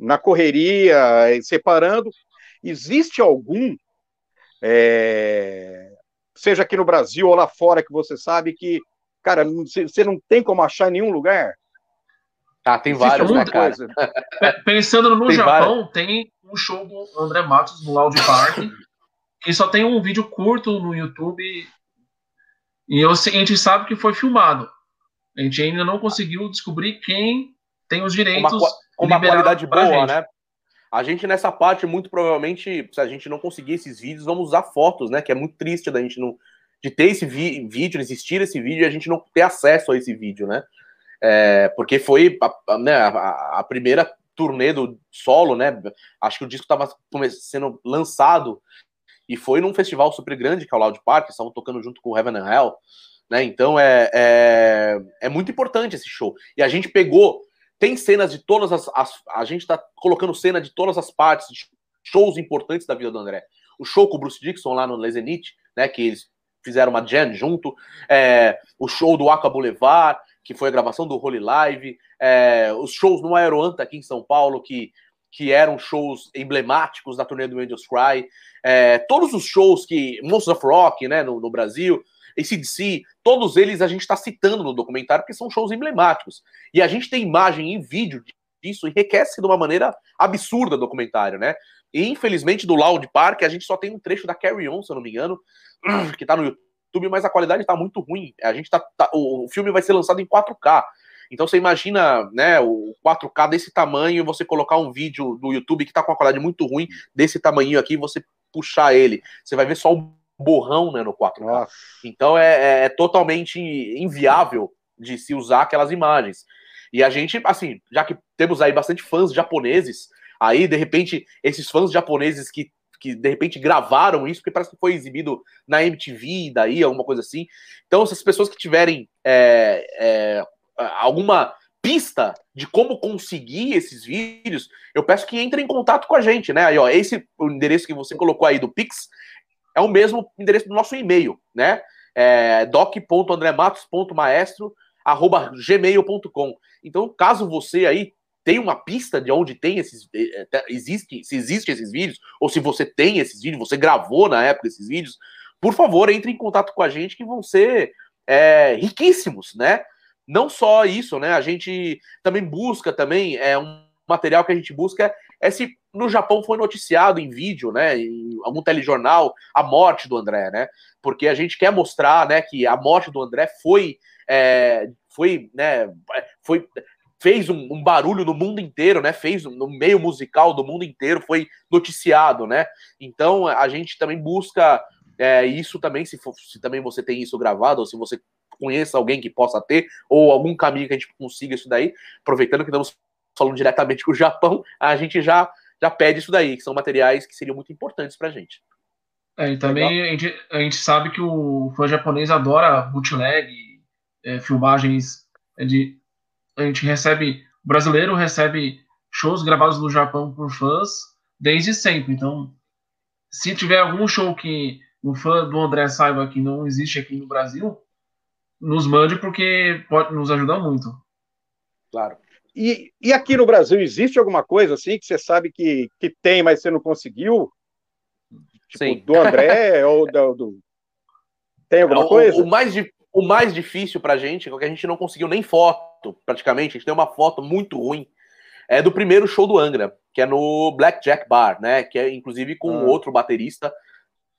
na correria, eh, separando. Existe algum, é, seja aqui no Brasil ou lá fora, que você sabe que, cara, você não tem como achar em nenhum lugar? Ah, tem Existe vários, né, cara? Pensando no Tem Japão, tem um show do André Matos no Loud Park, que só tem um vídeo curto no YouTube. E eu- a gente sabe que foi filmado. A gente ainda não conseguiu descobrir quem tem os uma, direitos com uma qualidade boa, né? A gente nessa parte, muito provavelmente, se a gente não conseguir esses vídeos, vamos usar fotos, né? Que é muito triste da gente não de ter esse vídeo, existir esse vídeo e a gente não ter acesso a esse vídeo, né? É, porque foi a, a- né, a- a primeira turnê do solo, né? Acho que o disco estava sendo lançado e foi num festival super grande, que é o Loud Park, estavam tocando junto com o Heaven and Hell, né? Então é, é, é muito importante esse show. E a gente pegou, tem cenas de todas as, as- A gente tá colocando cena de todas as partes, de shows importantes da vida do André. O show com o Bruce Dixon lá no Les Zenith, né? Que eles fizeram uma jam junto. É, o show do Aqua Boulevard, que foi a gravação do Holy Live. é, os shows no Aeroanta aqui em São Paulo, que, que eram shows emblemáticos da turnê do Angels Cry. É, todos os shows que. Monsters of Rock, né? No, no Brasil. ACDC, todos eles a gente está citando no documentário porque são shows emblemáticos. E a gente tem imagem e vídeo disso enriquece de uma maneira absurda o documentário, né? E infelizmente do Loud Park a gente só tem um trecho da Carry On, se eu não me engano, que tá no YouTube, mas a qualidade tá muito ruim. A gente tá, tá- o, filme vai ser lançado em 4K. Então você imagina, né, o 4K desse tamanho, você colocar um vídeo do YouTube que tá com uma qualidade muito ruim desse tamanho aqui, você puxar ele, você vai ver só um borrão, né, no 4K. Nossa. Então é, é totalmente inviável de se usar aquelas imagens. E a gente, assim, já que temos aí bastante fãs japoneses, aí de repente esses fãs japoneses que, que de repente gravaram isso, porque parece que foi exibido na MTV, daí alguma coisa assim. Então, essas pessoas que tiverem é, é, alguma pista de como conseguir esses vídeos, eu peço que entrem em contato com a gente, né? Aí, ó, esse o endereço que você colocou aí do Pix é o mesmo endereço do nosso e-mail, né? É doc.andrematos.maestro@gmail.com. Então, caso você aí tenha uma pista de onde tem esses eh, eh, existe, se existe esses vídeos ou se você tem esses vídeos, você gravou na época esses vídeos, por favor, entre em contato com a gente que vão ser é, riquíssimos, né? Não só isso, né? A gente também busca também é um material que a gente busca é se no Japão foi noticiado em vídeo, né, em algum telejornal, a morte do André, né? Porque a gente quer mostrar, né, que a morte do André foi, é, foi, né, foi fez um, um barulho no mundo inteiro, né? Fez no meio musical do mundo inteiro, foi noticiado, né? Então a gente também busca é, isso também, se, for- se também você tem isso gravado, ou se você conheça alguém que possa ter, ou algum caminho que a gente consiga isso daí, aproveitando que estamos falando diretamente com o Japão, a gente já, já pede isso daí, que são materiais que seriam muito importantes pra gente. É, e também a gente, a gente sabe que o fã japonês adora bootleg, é, filmagens é, de. A gente recebe. O brasileiro recebe shows gravados no Japão por fãs desde sempre. Então, se tiver algum show que o fã do André saiba que não existe aqui no Brasil, nos mande porque pode nos ajudar muito. Claro. E, e aqui no Brasil, existe alguma coisa assim que você sabe que, que tem, mas você não conseguiu? Tipo, Sim. do André ou do, do- Tem alguma O- coisa? O, mais, o mais difícil pra gente é que a gente não conseguiu nem foto, praticamente. A gente tem uma foto muito ruim. É do primeiro show do Angra, que é no Blackjack Bar, né? Que é inclusive com Ah. outro baterista,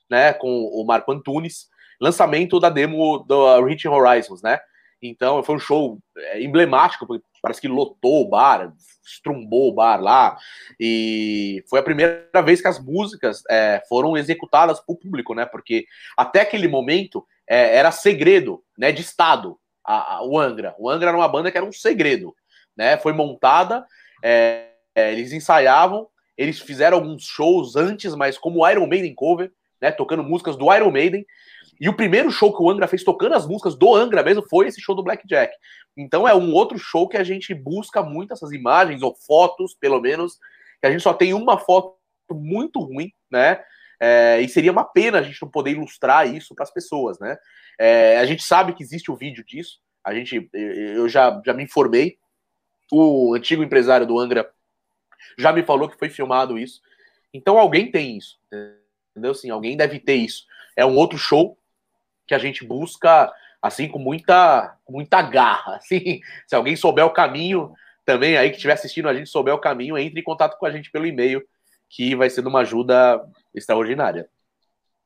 né? Com o Marco Antunes. Lançamento da demo do Reaching Horizons, né? Então foi um show é, emblemático, porque parece que lotou o bar, estrumbou o bar lá. E foi a primeira vez que as músicas é, foram executadas para o público, né? Porque até aquele momento é, era segredo, né? De Estado, a- a- o Angra. O Angra era uma banda que era um segredo, né? Foi montada, é, é, eles ensaiavam, eles fizeram alguns shows antes, mas como Iron Maiden cover, né? Tocando músicas do Iron Maiden. E o primeiro show que o Angra fez tocando as músicas do Angra mesmo foi esse show do Blackjack. Então é um outro show que a gente busca muito essas imagens, ou fotos, pelo menos, que a gente só tem uma foto muito ruim, né? É, e seria uma pena a gente não poder ilustrar isso para as pessoas, né? É, a gente sabe que existe o vídeo disso, a gente, eu já, já me informei, o antigo empresário do Angra já me falou que foi filmado isso. Então alguém tem isso, entendeu? Sim, alguém deve ter isso. É um outro show que a gente busca assim com muita muita garra. Assim, se alguém souber o caminho também aí que estiver assistindo a gente souber o caminho, entre em contato com a gente pelo e-mail que vai ser de uma ajuda extraordinária.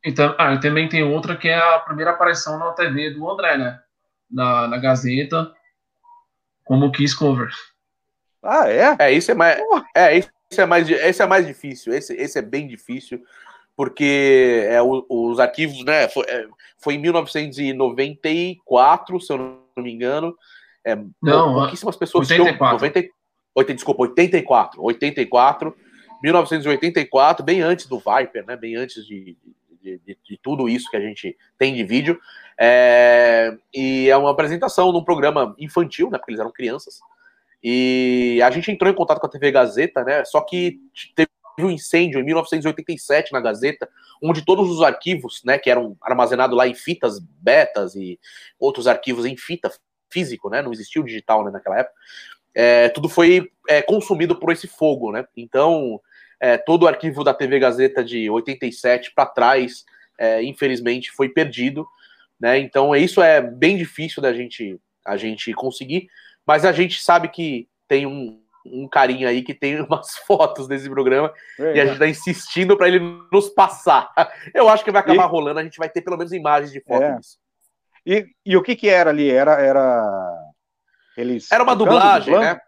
Então, ah, e também tem outra que é a primeira aparição na TV do André, né? Na, na Gazeta, como Kiss Cover. Ah, é? É, isso é mais, é, isso é mais, esse é mais difícil. Esse, esse é bem difícil, porque é, o- os arquivos, né? Foi, é, foi em 1994, se eu não me engano. É, Não, pouquíssimas pessoas tinham- 84. 90, 80, desculpa, 84. 84, 1984, bem antes do Viper, né? Bem antes de, de, de- de tudo isso que a gente tem de vídeo. É, e é uma apresentação num programa infantil, né? Porque eles eram crianças. E a gente entrou em contato com a TV Gazeta, né? Só que teve um incêndio em 1987 na Gazeta, onde todos os arquivos, né, que eram armazenados lá em fitas betas e outros arquivos em fita físico, né? Não existia o digital né, naquela época. É, tudo foi é, consumido por esse fogo, né? Então, é, todo o arquivo da TV Gazeta de 87 para trás, é, infelizmente, foi perdido, né? Então, isso é bem difícil da gente a gente conseguir, mas a gente sabe que tem um, um carinha aí que tem umas fotos desse programa e a gente tá insistindo para ele nos passar. Eu acho que vai acabar E- rolando, a gente vai ter pelo menos imagens de foto É. disso. E, e o que que era ali? Era, era... Eles Era uma dublagem, dublando? né?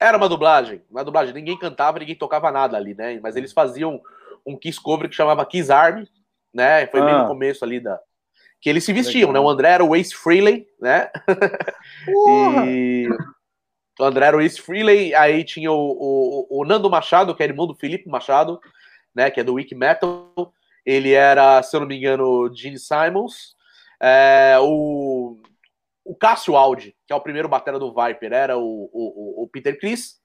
Era uma dublagem, uma dublagem. Ninguém cantava, ninguém tocava nada ali, né? Mas eles faziam um Kiss Cover que chamava Kiss Army, né? Foi bem Ah. no começo ali da. Que eles se vestiam, Legal. né? O André era o Ace Frehley, né? E o André era o Ace Frehley, aí tinha o, o, o Nando Machado, que era irmão do Felipe Machado, né? Que é do Wiki Metal. Ele era, se eu não me engano, Gene Simons. É, o, o Cássio Aldi, que é o primeiro batera do Viper, era o, o, o Peter Chris.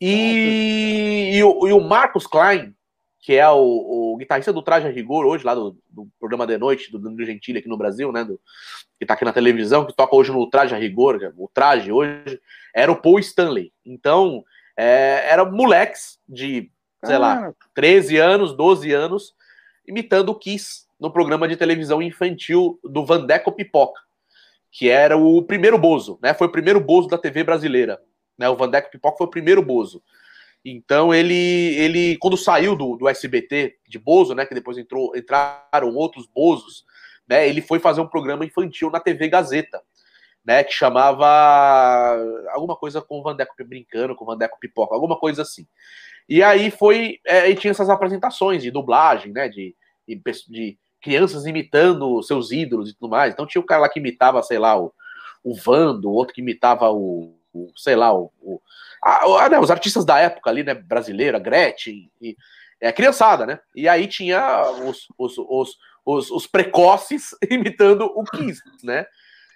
E, e, o, e o Marcos Klein, que é o, o guitarrista do Traje a Rigor, hoje, lá do, do programa de noite do Danilo Gentili aqui no Brasil, né? do- que tá aqui na televisão, que toca hoje no Traje a Rigor, o Traje hoje, era o Paul Stanley. Então, é, eram moleques de, sei lá, Cara, 13 anos, 12 anos, imitando o Kiss no programa de televisão infantil do Vandeco Pipoca, que era o primeiro Bozo, né? Foi o primeiro Bozo da TV brasileira. Né? O Vandeco Pipoca foi o primeiro Bozo. Então ele, ele quando saiu do, do SBT de Bozo, né? Que depois entrou, entraram outros Bozos, né? Ele foi fazer um programa infantil na TV Gazeta, né? Que chamava alguma coisa com o Vandeco brincando, com o Vandeco Pipoca, alguma coisa assim. E aí foi, é, e tinha essas apresentações de dublagem, né? De, de, de crianças imitando seus ídolos e tudo mais. Então tinha o cara lá que imitava, sei lá, o, o Vando, outro que imitava o, o, sei lá, o, o- a- né, os artistas da época ali, né? Brasileira, Gretchen, e, é, criançada, né? E aí tinha os, os, os, os, os precoces imitando o Kiss, né?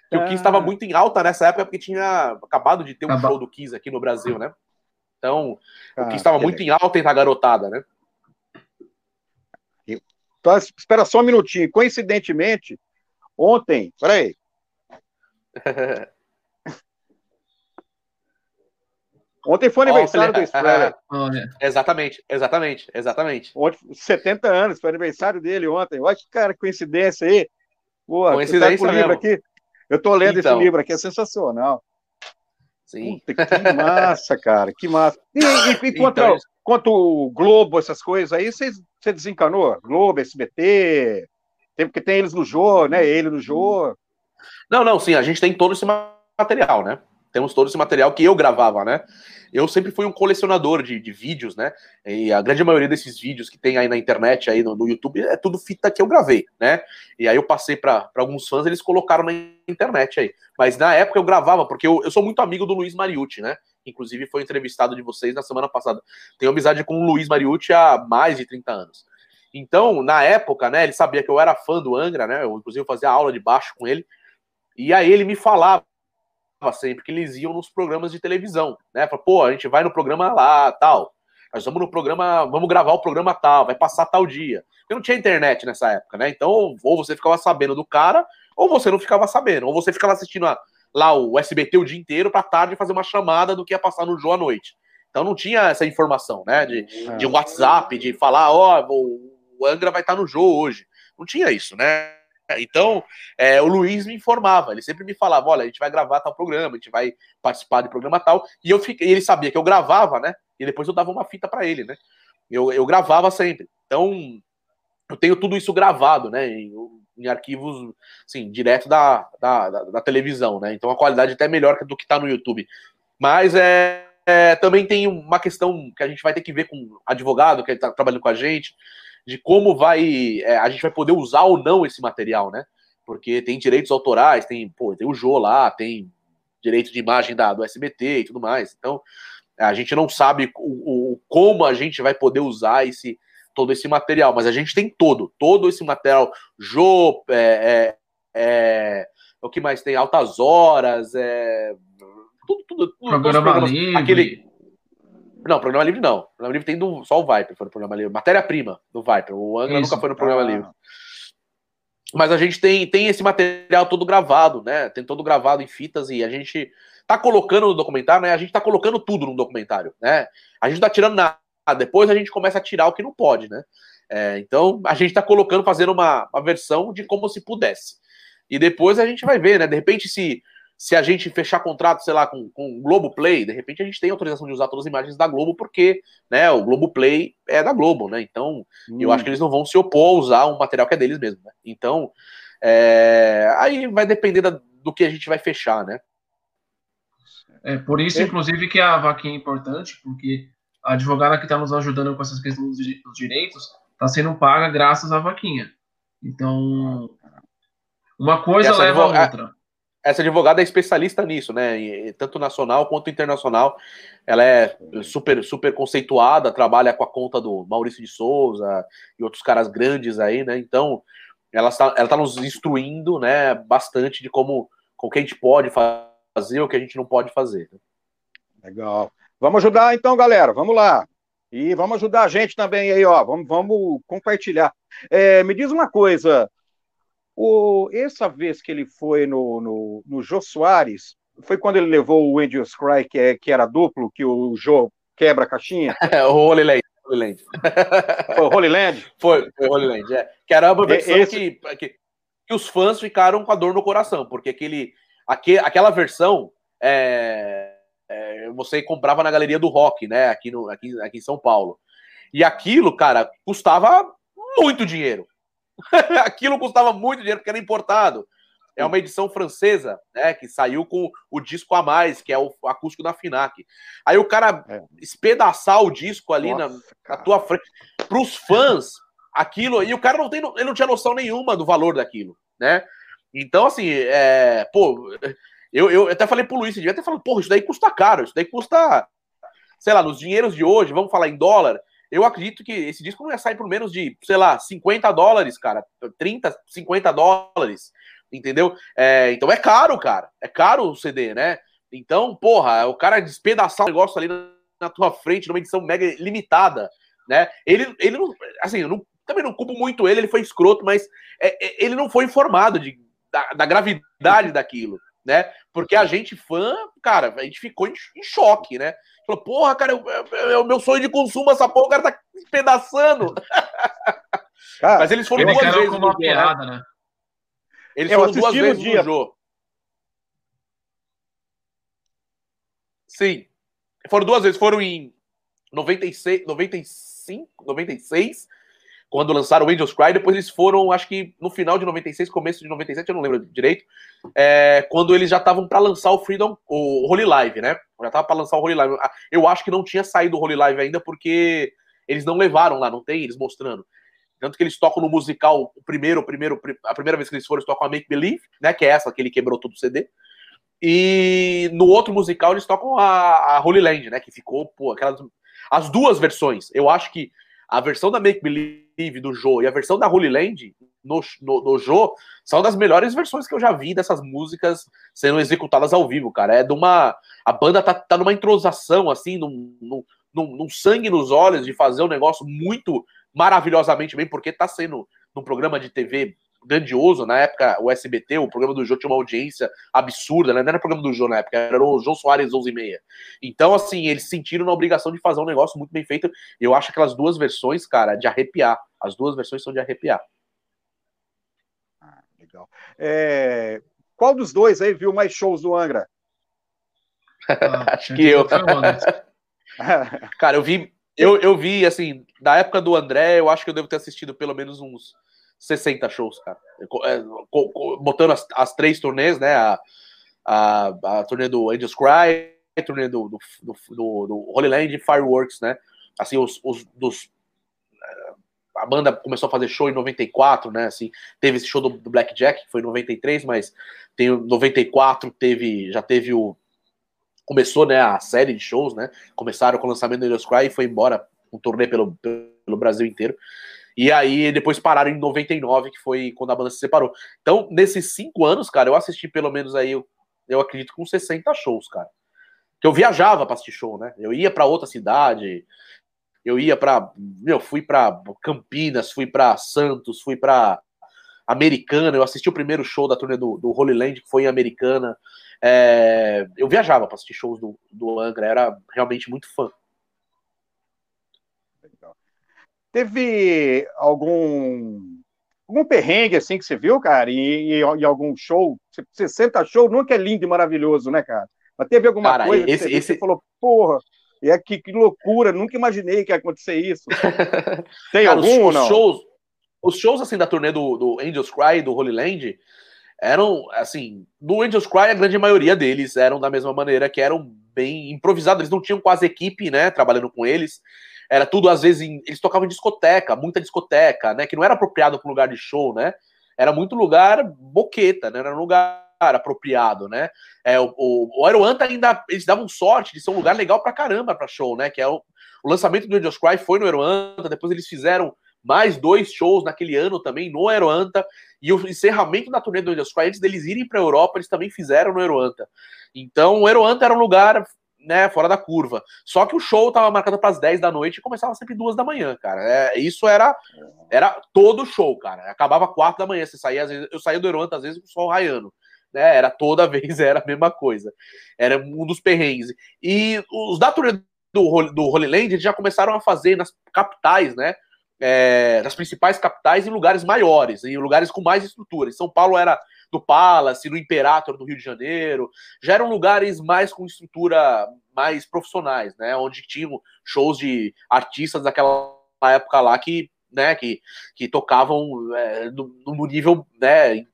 Que o Kiss estava muito em alta nessa época porque tinha acabado de ter um show do Kiss aqui no Brasil, né? Então, o cara, Kiss estava muito em alta entre a garotada, né? Então, espera só um minutinho. Coincidentemente, ontem, peraí, ontem foi aniversário Olha. do Spreller. Exatamente, exatamente, exatamente. Ontem, 70 anos, foi aniversário dele ontem. Olha que cara, coincidência aí. Porra, Coincidência tá livro mesmo. aqui? Eu tô lendo Então. esse livro aqui, é sensacional. Sim. Puta, que massa, cara, que massa. E, e, e quanto, Então, ao- quanto o Globo, essas coisas aí, você, você desencanou? Globo, SBT, tem, porque tem eles no Jô, né? Ele no Jô. Não, não, sim, a gente tem todo esse material, né? Temos todo esse material que eu gravava, né? Eu sempre fui um colecionador de, de vídeos, né? E a grande maioria desses vídeos que tem aí na internet, aí no, no YouTube, é tudo fita que eu gravei, né? E aí eu passei para alguns fãs, eles colocaram na internet aí. Mas na época eu gravava, porque eu, eu sou muito amigo do Luiz Mariucci, né? Inclusive foi entrevistado de vocês na semana passada. Tenho amizade com o Luiz Mariucci há mais de 30 anos. Então, na época, né, ele sabia que eu era fã do Angra, né? Eu, inclusive, fazia aula de baixo com ele. E aí ele me falava sempre que eles iam nos programas de televisão, né? Falava, pô, a gente vai no programa lá, tal. Nós vamos no programa, vamos gravar o programa tal, vai passar tal dia. Porque não tinha internet nessa época, né? Então, ou você ficava sabendo do cara, ou você não ficava sabendo. Ou você ficava assistindo a, lá o SBT o dia inteiro pra tarde fazer uma chamada do que ia passar no jogo à noite. Então não tinha essa informação, né? De, de WhatsApp, de falar, ó, oh, o Angra vai estar no jogo hoje. Não tinha isso, né? Então, é, o Luiz me informava, ele sempre me falava: olha, a gente vai gravar tal programa, a gente vai participar de programa tal. E eu fiquei, ele sabia que eu gravava, né? E depois eu dava uma fita para ele, né? Eu, eu gravava sempre. Então, eu tenho tudo isso gravado, né? Em, em arquivos, assim, direto da, da, da, da, televisão, né? Então a qualidade é até melhor do que tá no YouTube. Mas é, é, também tem uma questão que a gente vai ter que ver com advogado que está trabalhando com a gente, de como vai é, a gente vai poder usar ou não esse material, né? Porque tem direitos autorais, tem, pô, tem o Jô lá, tem direito de imagem da, do SBT e tudo mais. Então, a gente não sabe o, o, como a gente vai poder usar esse todo esse material, mas a gente tem todo, todo esse material. Jô, é, é, é o que mais tem? Altas horas, é, tudo, tudo, tudo programa livre. Aquele, não, programa livre não. Programa livre tem do, só o Viper, foi no programa livre. Matéria-prima do Viper. O Angra Isso. nunca foi no programa ah. livre. Mas a gente tem, tem esse material todo gravado, né? Tem todo gravado em fitas e a gente tá colocando no documentário, né? A gente tá colocando tudo no documentário, né? A gente não tá tirando nada. Depois a gente começa a tirar o que não pode, né? É, então a gente tá colocando, fazendo uma, uma versão de como se pudesse. E depois a gente vai ver, né? De repente, se se a gente fechar contrato, sei lá, com, com o Globoplay, de repente a gente tem autorização de usar todas as imagens da Globo, porque né, o Globoplay é da Globo, né? Então, hum. eu acho que eles não vão se opor a usar um material que é deles mesmo, né? Então, é... aí vai depender da, do que a gente vai fechar, né? É por isso, inclusive, que a vaquinha é importante, porque a advogada que está nos ajudando com essas questões dos direitos está sendo paga graças à vaquinha. Então, uma coisa leva a outra essa advogada é especialista nisso, né? Tanto nacional quanto internacional. Ela é super, super conceituada, trabalha com a conta do Maurício de Souza e outros caras grandes aí, né? Então, ela está, ela está nos instruindo, né, bastante de como, com o que a gente pode fazer o que a gente não pode fazer. Né? Legal. Vamos ajudar então, galera. Vamos lá. E vamos ajudar a gente também aí, ó. Vamos, vamos compartilhar. É, me diz uma coisa. O, essa vez que ele foi no, no, no Jô Soares, foi quando ele levou o Angels Cry, que, é, que era duplo, que o Jô quebra a caixinha? o Holy Land. Holy Land. Foi o Holy Land? Foi, foi o Holy Land, é. Que era uma versão Esse... que, que, que, os fãs ficaram com a dor no coração, porque aquele, aquele, aquela versão é, é, você comprava na galeria do rock, né? Aqui, no, aqui, aqui em São Paulo. E aquilo, cara, custava muito dinheiro. Aquilo custava muito dinheiro porque era importado. É uma edição francesa, né? Que saiu com o disco a mais, que é o acústico da Finac. Aí o cara é. espedaçar o disco ali Nossa, na, na, tua frente. Para os fãs, aquilo. E o cara não, tem, ele não tinha noção nenhuma do valor daquilo, né? Então, assim, é, pô, eu, eu até falei pro Luiz, eu devia até falado, porra, isso daí custa caro, isso daí custa, sei lá, nos dinheiros de hoje, vamos falar em dólar, eu acredito que esse disco não ia sair por menos de, sei lá, 50 dólares, cara. 30, 50 dólares. Entendeu? É, então é caro, cara. É caro o CD, né? Então, porra, o cara despedaçar o negócio ali na tua frente, numa edição mega limitada, né? Ele, ele não. Assim, eu não, também não culpo muito ele, ele foi escroto, mas é, é, ele não foi informado de, da, da gravidade daquilo, né? Porque a gente, fã, cara, a gente ficou em, choque, né? Falou, porra, cara, é o meu sonho de consumo, essa porra, o cara tá despedaçando. Cara, Mas eles foram duas vezes no jogo, piada, né? Eles eu foram duas vezes dia. no jogo. Sim. Foram duas vezes. Foram em 96, 95, 96 quando lançaram o Angels Cry, depois eles foram, acho que no final de 96, começo de 97, eu não lembro direito, é, quando eles já estavam para lançar o Freedom, o Holy Live, né? Já tava para lançar o Holy Live. Eu acho que não tinha saído o Holy Live ainda porque eles não levaram lá, não tem eles mostrando. Tanto que eles tocam no musical, o primeiro, o primeiro, a primeira vez que eles foram, eles tocam a Make Believe, né? Que é essa que ele quebrou todo o CD. E no outro musical eles tocam a, a Holy Land, né? Que ficou, pô, aquelas. As duas versões. Eu acho que a versão da Make Believe Do Jô e a versão da Holy Land no, no, no são das melhores versões que eu já vi dessas músicas sendo executadas ao vivo, cara. É de uma. A banda tá, tá numa entrosação, assim, num, num, num, num sangue nos olhos de fazer um negócio muito maravilhosamente bem, porque tá sendo num programa de TV grandioso. Na época, o SBT, o programa do Jô tinha uma audiência absurda, né? Não era o programa do Jô na época, era o João Soares 11 e meia. Então, assim, eles sentiram na obrigação de fazer um negócio muito bem feito. Eu acho aquelas duas versões, cara, de arrepiar. As duas versões são de arrepiar. Ah, legal. É, Qual dos dois aí viu mais shows do Angra? Ah, acho que eu. Anderson. Cara, eu vi, eu, eu vi, assim, da época do André, eu acho que eu devo ter assistido pelo menos uns 60 shows, cara. É, Botando as, as três turnês, né? A, a, a turnê do Angels Cry, a turnê do, do, do, do, Holy Land e Fireworks, né? Assim, os, os dos. eh, A banda começou a fazer show em 94, né? Assim, teve esse show do, do Black Jack, que foi em 93, mas tem o 94, teve, já teve o. Começou né, a série de shows, né? Começaram com o lançamento do Angels Cry e foi embora um turnê pelo, pelo Brasil inteiro. E aí depois pararam em 99, que foi quando a banda se separou. Então, nesses cinco anos, cara, eu assisti pelo menos aí, eu, eu acredito, com 60 shows, cara. Que eu viajava pra assistir show, né? Eu ia pra outra cidade, eu ia pra. Meu, fui pra Campinas, fui pra Santos, fui pra Americana. Eu assisti o primeiro show da turnê do, do Holy Land, que foi em Americana. É, eu viajava pra assistir shows do, do Angra, era realmente muito fã. Legal. Teve algum algum perrengue assim que você viu, cara, e, e, e algum show? 60 show nunca é lindo e maravilhoso, né, cara? Mas teve alguma Cara, coisa esse- que você, esse- você falou, porra, é que, que loucura, nunca imaginei que ia acontecer isso. Tem Cara, os- algum ou os, não? shows, os shows assim da turnê do, do Angels Cry do Holy Land eram assim, do Angels Cry a grande maioria deles eram da mesma maneira que eram bem improvisados, eles não tinham quase equipe, né, trabalhando com eles. Era tudo às vezes em, eles tocavam em discoteca, muita discoteca, né, que não era apropriado para um lugar de show, né? Era muito lugar boqueta, né? Era um lugar apropriado, né? É, o, o, o Aeroanta ainda eles davam sorte de ser um lugar legal pra caramba pra show, né? Que é o, o lançamento do Angels Cry foi no Aeroanta, depois eles fizeram mais dois shows naquele ano também no Aeroanta, e o encerramento da turnê do Angels Cry, antes deles irem pra Europa, eles também fizeram no Aeroanta. Então o Aeroanta era um lugar né, fora da curva. Só que o show tava marcado para as 10 da noite e começava sempre duas da manhã, cara. É, isso era era todo show, cara. Acabava quatro da manhã, você saía, às vezes, eu saía do Aeroanta às vezes com o sol raiando. Né, era toda vez, era a mesma coisa. Era um dos perrengues. E os da turnê do, do Holy Land, eles já começaram a fazer nas capitais, né? é, nas principais capitais, em lugares maiores, em lugares com mais estrutura. Em São Paulo era no Palace, no Imperator do Rio de Janeiro, já eram lugares mais com estrutura mais profissionais, né? Onde tinham shows de artistas daquela época lá que, né, que, que tocavam é, no, no nível né,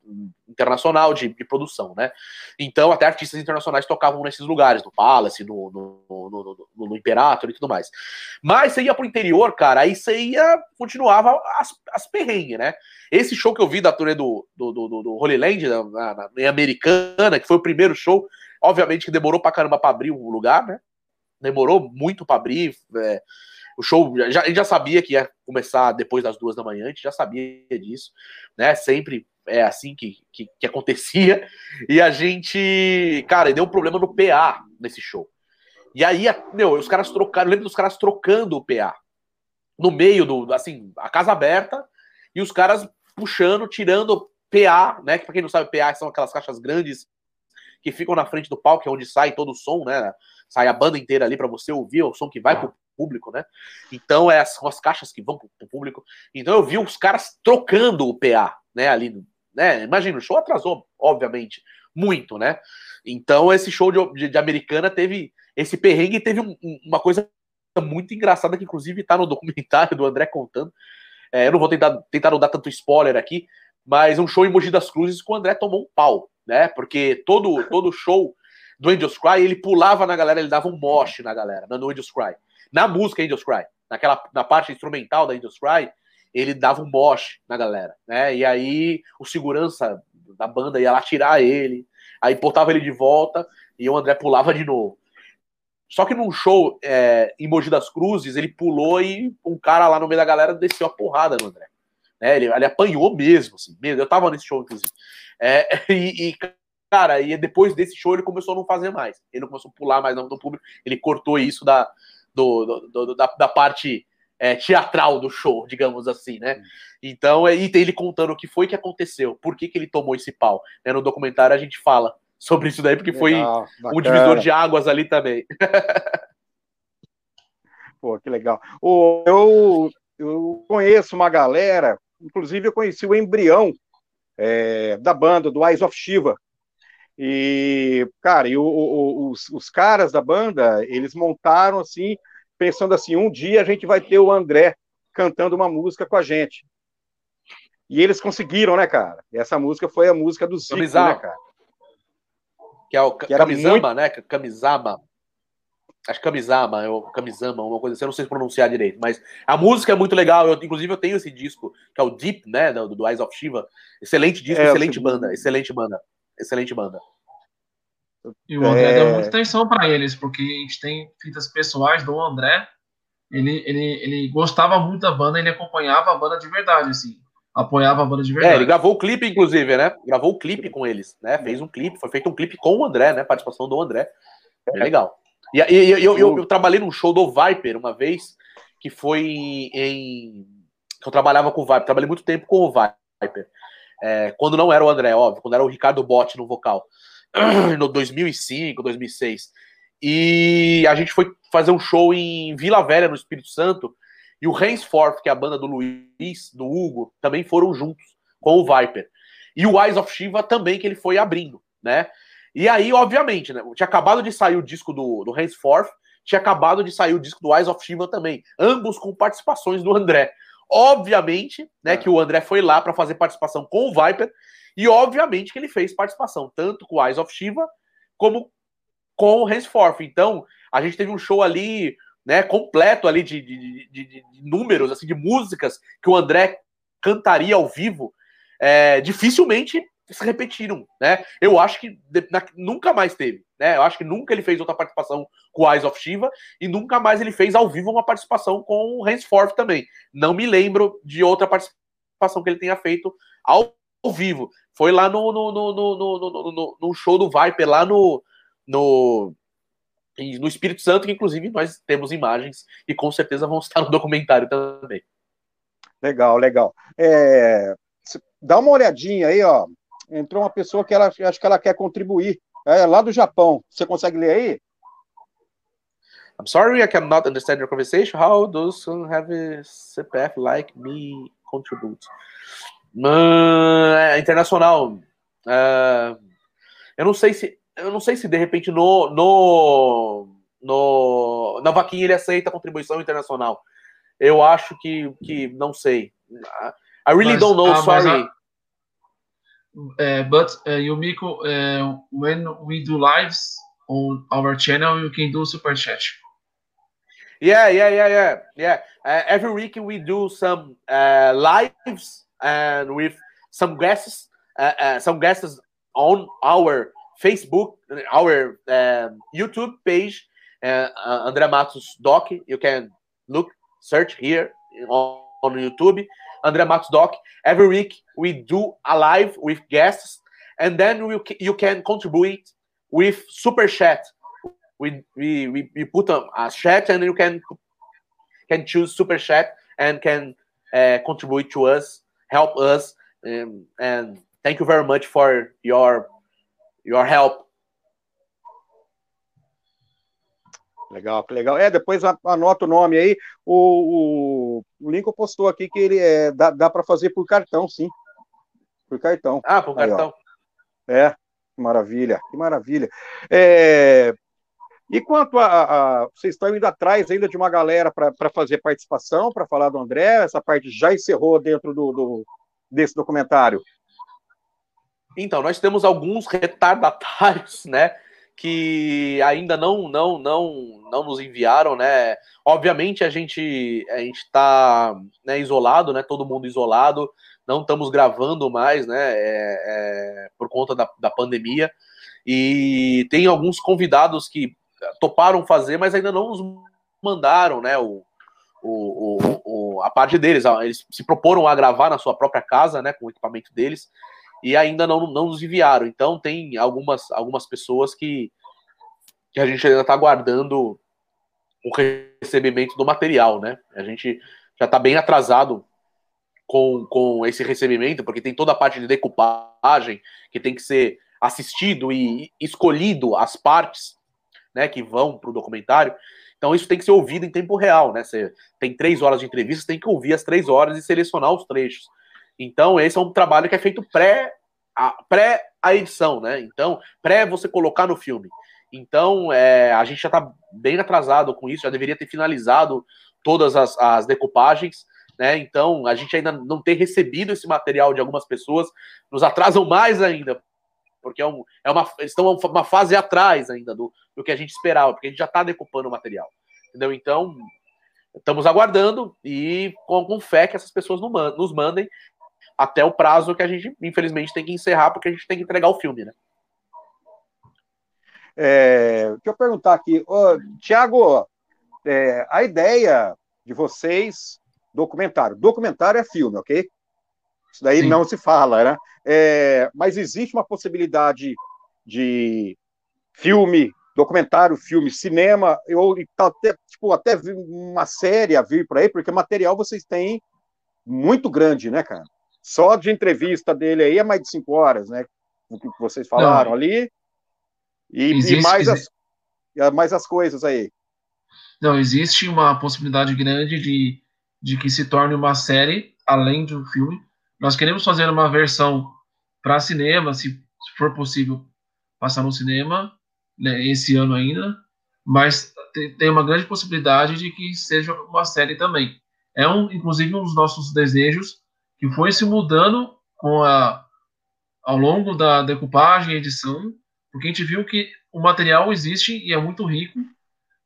internacional de, de produção, né? Então, até artistas internacionais tocavam nesses lugares, no Palace, no, no, no, no, Imperator e tudo mais. Mas você ia pro interior, cara, aí você ia, continuava as, as perrengues, né? Esse show que eu vi da turnê do, do, do, do, Holy Land, na, na, na- Americana, que foi o primeiro show, obviamente que demorou pra caramba pra abrir o lugar, né? Demorou muito pra abrir. é, o show, já, a gente já sabia que ia começar depois das duas da manhã, a gente já sabia disso, né? Sempre é assim que, que, que acontecia. E a gente, cara, deu um problema no PA nesse show. E aí, meu, os caras trocaram, eu lembro dos caras trocando o PA no meio do, assim, a casa aberta e os caras puxando, tirando PA, né? Que pra quem não sabe, PA são aquelas caixas grandes que ficam na frente do palco, que é onde sai todo o som, né? Sai a banda inteira ali pra você ouvir o som que vai pro público, né? Então, é, são as caixas que vão pro, pro público. Então, eu vi os caras trocando o PA, né? Ali, né? Imagina, o show atrasou, obviamente, muito, né? Então, esse show de, de, de Americana teve esse perrengue e teve um- um- uma coisa muito engraçada que, inclusive, tá no documentário do André contando. É, eu não vou tentar, tentar não dar tanto spoiler aqui, mas um show em Mogi das Cruzes que o André tomou um pau, né? Porque todo, todo show do Angels Cry, ele pulava na galera, ele dava um moche na galera, no Angels Cry. Na música Angels Cry, naquela, na parte instrumental da Angels Cry, ele dava um moche na galera, né? E aí o segurança da banda ia lá tirar ele, aí botava ele de volta e o André pulava de novo. Só que num show é, em Mogi das Cruzes, ele pulou e um cara lá no meio da galera desceu a porrada no André. Né, ele, ele apanhou mesmo, assim, mesmo. Eu tava nesse show, inclusive. É, e, e, cara, e depois desse show ele começou a não fazer mais. Ele não começou a pular mais no público, ele cortou isso da, do, do, do da, da, parte é, teatral do show, digamos assim, né? Então, é, e tem ele contando o que foi que aconteceu, por que, que ele tomou esse pau. Né, no documentário a gente fala sobre isso daí, porque Legal, foi bacana. um divisor de águas ali também. Pô, que legal. Eu, eu conheço uma galera, inclusive eu conheci o embrião é, da banda, do Eyes of Shiva. E, cara, e o, o, os, os caras da banda, eles montaram assim, pensando assim, um dia a gente vai ter o André cantando uma música com a gente. E eles conseguiram, né, cara? E essa música foi a música do Zico, Bizarro. né, cara? Que é o Que era Kamisama, né? Kamisama. Acho que Kamisama, eu, Kamisama, uma coisa assim, eu não sei pronunciar direito, mas a música é muito legal. Eu, inclusive, eu tenho esse disco, que é o Deep, né? Do, do Eyes of Shiva. Excelente disco, É, excelente banda, excelente banda. Excelente banda. E o André É. deu muita atenção para eles, porque a gente tem fitas pessoais do André. Ele, ele, ele gostava muito da banda, ele acompanhava a banda de verdade, assim. Apoiava a banda de É, verdade. ele gravou o clipe, inclusive, né? Gravou o clipe com eles, né? Fez um clipe, foi feito um clipe com o André, né? Participação do André. É legal. E, e- e eu, eu, eu trabalhei num show do Viper uma vez, que foi em. que eu trabalhava com o Viper. Trabalhei muito tempo com o Viper. É, quando não era o André, óbvio, quando era o Ricardo Botti no vocal. No 2005, 2006. E a gente foi fazer um show em Vila Velha, no Espírito Santo. E o Henceforth, que é a banda do Luiz, do Hugo, também foram juntos com o Viper. E o Eyes of Shiva também, que ele foi abrindo, né? E aí, obviamente, né? Tinha acabado de sair o disco do, do Henceforth, tinha acabado de sair o disco do Eyes of Shiva também. Ambos com participações do André. Obviamente, né, que o André foi lá para fazer participação com o Viper, e obviamente que ele fez participação tanto com o Eyes of Shiva como com o Henceforth. Então, a gente teve um show ali, né, completo ali de, de, de- de- de números, assim, de músicas que o André cantaria ao vivo, é, dificilmente se repetiram, né? Eu acho que de- na- nunca mais teve, né? Eu acho que nunca ele fez outra participação com o Eyes of Shiva e nunca mais ele fez ao vivo uma participação com o Henceforth também. Não me lembro de outra participação que ele tenha feito ao, ao vivo. Foi lá no, no, no, no, no, no- show do Viper, lá no, no, no Espírito Santo, que inclusive nós temos imagens e com certeza vão estar no documentário também. Legal, legal. É, dá uma olhadinha aí, ó. Entrou uma pessoa que ela acho que ela quer contribuir. É lá do Japão. Você consegue ler aí? I'm sorry I cannot understand your conversation. How does someone have a CPF like me contribute? É internacional. É, eu não sei se eu não sei se de repente no, no, no na vaquinha ele aceita contribuição internacional. Eu acho que, que não sei. I really Mas- don't know, ah, mas sorry. Uh, but uh, Yumiko, uh, when we do lives on our channel, you can do super chat. Yeah, yeah, yeah, yeah, yeah. Uh, every week we do some uh, lives and with some guests, uh, some guests on our Facebook, our um, YouTube page, uh, André Matos Doc. You can look, search here on, on YouTube, André Matos Doc. Every week we do a live with guests, and then we, you can contribute with super chat we we we, we put a, a chat and you can can choose super chat and can uh, contribute to us help us um, and thank you very much for your your help Legal, que legal. É, depois anota o nome aí. O, o, o Lincoln postou aqui que ele é, dá, dá para fazer por cartão, sim. Por cartão. ah por Aí, ó. cartão É, que maravilha, que maravilha. É, e quanto a, a- a- Vocês estão indo atrás ainda de uma galera para fazer participação, para falar do André? Essa parte já encerrou dentro do, do- desse documentário? Então, nós temos alguns retardatários, né? Que ainda não, não, não, não nos enviaram, né? Obviamente a gente a gente está né, isolado, né? Todo mundo isolado, não estamos gravando mais, né? é, é, por conta da, da pandemia. E tem alguns convidados que toparam fazer, mas ainda não nos mandaram, né? O, o, o, o, a parte deles. Eles se proporam a gravar na sua própria casa, né? Com o equipamento deles, e ainda não, não nos enviaram. Então tem algumas, algumas pessoas que, que a gente ainda está aguardando o recebimento do material, né? A gente já está bem atrasado com, com esse recebimento, porque tem toda a parte de decupagem que tem que ser assistido e escolhido as partes né, que vão para o documentário. Então isso tem que ser ouvido em tempo real, né? Você tem três horas de entrevista, tem que ouvir as três horas e selecionar os trechos. Então esse é um trabalho que é feito pré a, pré a edição, né? Então pré você colocar no filme. Então é, a gente já está bem atrasado com isso, já deveria ter finalizado todas as, as decoupagens. Né? Então, a gente ainda não ter recebido esse material de algumas pessoas nos atrasam mais ainda, porque é, um, é uma, estão uma fase atrás ainda do, do que a gente esperava, porque a gente já está decupando o material. Entendeu? Então, estamos aguardando e com, com fé que essas pessoas nos mandem até o prazo que a gente, infelizmente, tem que encerrar, porque a gente tem que entregar o filme, né? É, deixa eu perguntar aqui, Tiago, é, a ideia de vocês, documentário, documentário é filme, ok? Isso daí Sim. não se fala, né? É, mas existe uma possibilidade de filme, documentário, filme, cinema, ou até, tipo, até uma série a vir por aí, porque material vocês têm muito grande, né, cara? Só de entrevista dele aí é mais de cinco horas, né? O que vocês falaram não. ali. E, existe, e mais, existe. As, mais as coisas aí. Não, existe uma possibilidade grande de, de que se torne uma série além do filme. Nós queremos fazer uma versão para cinema, se, se, for possível passar no cinema né, esse ano ainda, mas tem uma grande possibilidade de que seja uma série também. É um, inclusive um dos nossos desejos que foi se mudando com a ao longo da decupagem e edição, porque a gente viu que o material existe e é muito rico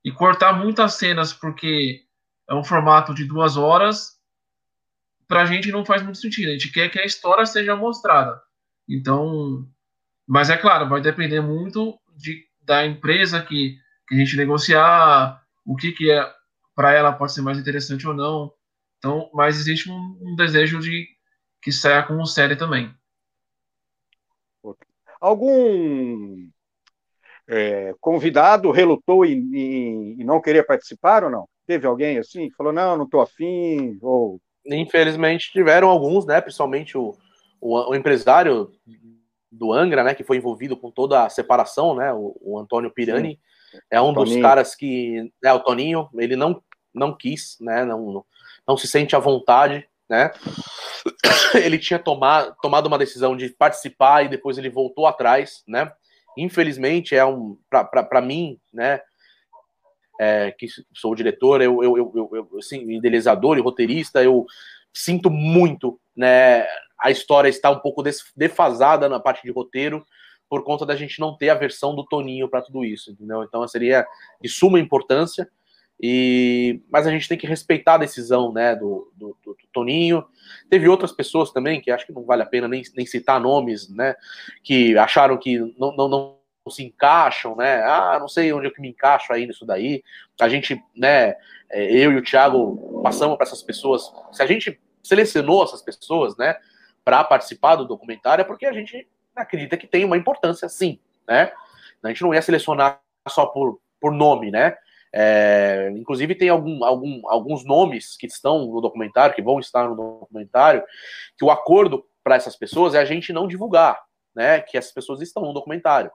e cortar muitas cenas porque é um formato de duas horas para a gente não faz muito sentido. A gente quer que a história seja mostrada. Então, mas é claro, vai depender muito de, da empresa que, que a gente negociar, o que, que é para ela pode ser mais interessante ou não. Então, mas existe um, um desejo de que saia como série também. Algum é, convidado relutou em, em, em, não querer participar ou não? Teve alguém assim que falou, não, não estou afim, ou... Infelizmente tiveram alguns, né, principalmente o, o, o, empresário do Angra, né, que foi envolvido com toda a separação, né, o, o Antônio Pirani, Sim. é um dos caras que, é o Toninho, ele não, não quis, né, não, não, se sente à vontade, né, ele tinha tomar, tomado uma decisão de participar e depois ele voltou atrás, né, infelizmente, é um para mim, né? É, que sou diretor, eu, eu, eu, eu, assim, idealizador e roteirista, eu sinto muito, né? A história está um pouco defasada na parte de roteiro por conta da gente não ter a versão do Toninho para tudo isso, entendeu? Então seria de suma importância. E, mas a gente tem que respeitar a decisão né, do, do, do, Toninho. Teve outras pessoas também, que acho que não vale a pena nem, nem citar nomes, né? Que acharam que não, não, não se encaixam, né? Ah, não sei onde eu que me encaixo aí nisso daí. A gente, né, é, eu e o Thiago passamos para essas pessoas. Se a gente selecionou essas pessoas, né, para participar do documentário, é porque a gente acredita que tem uma importância, sim, né? A gente não ia selecionar só por, por nome, né? É, inclusive tem algum, algum, alguns nomes que estão no documentário, que vão estar no documentário, que o acordo para essas pessoas é a gente não divulgar, né? Que essas pessoas estão no documentário.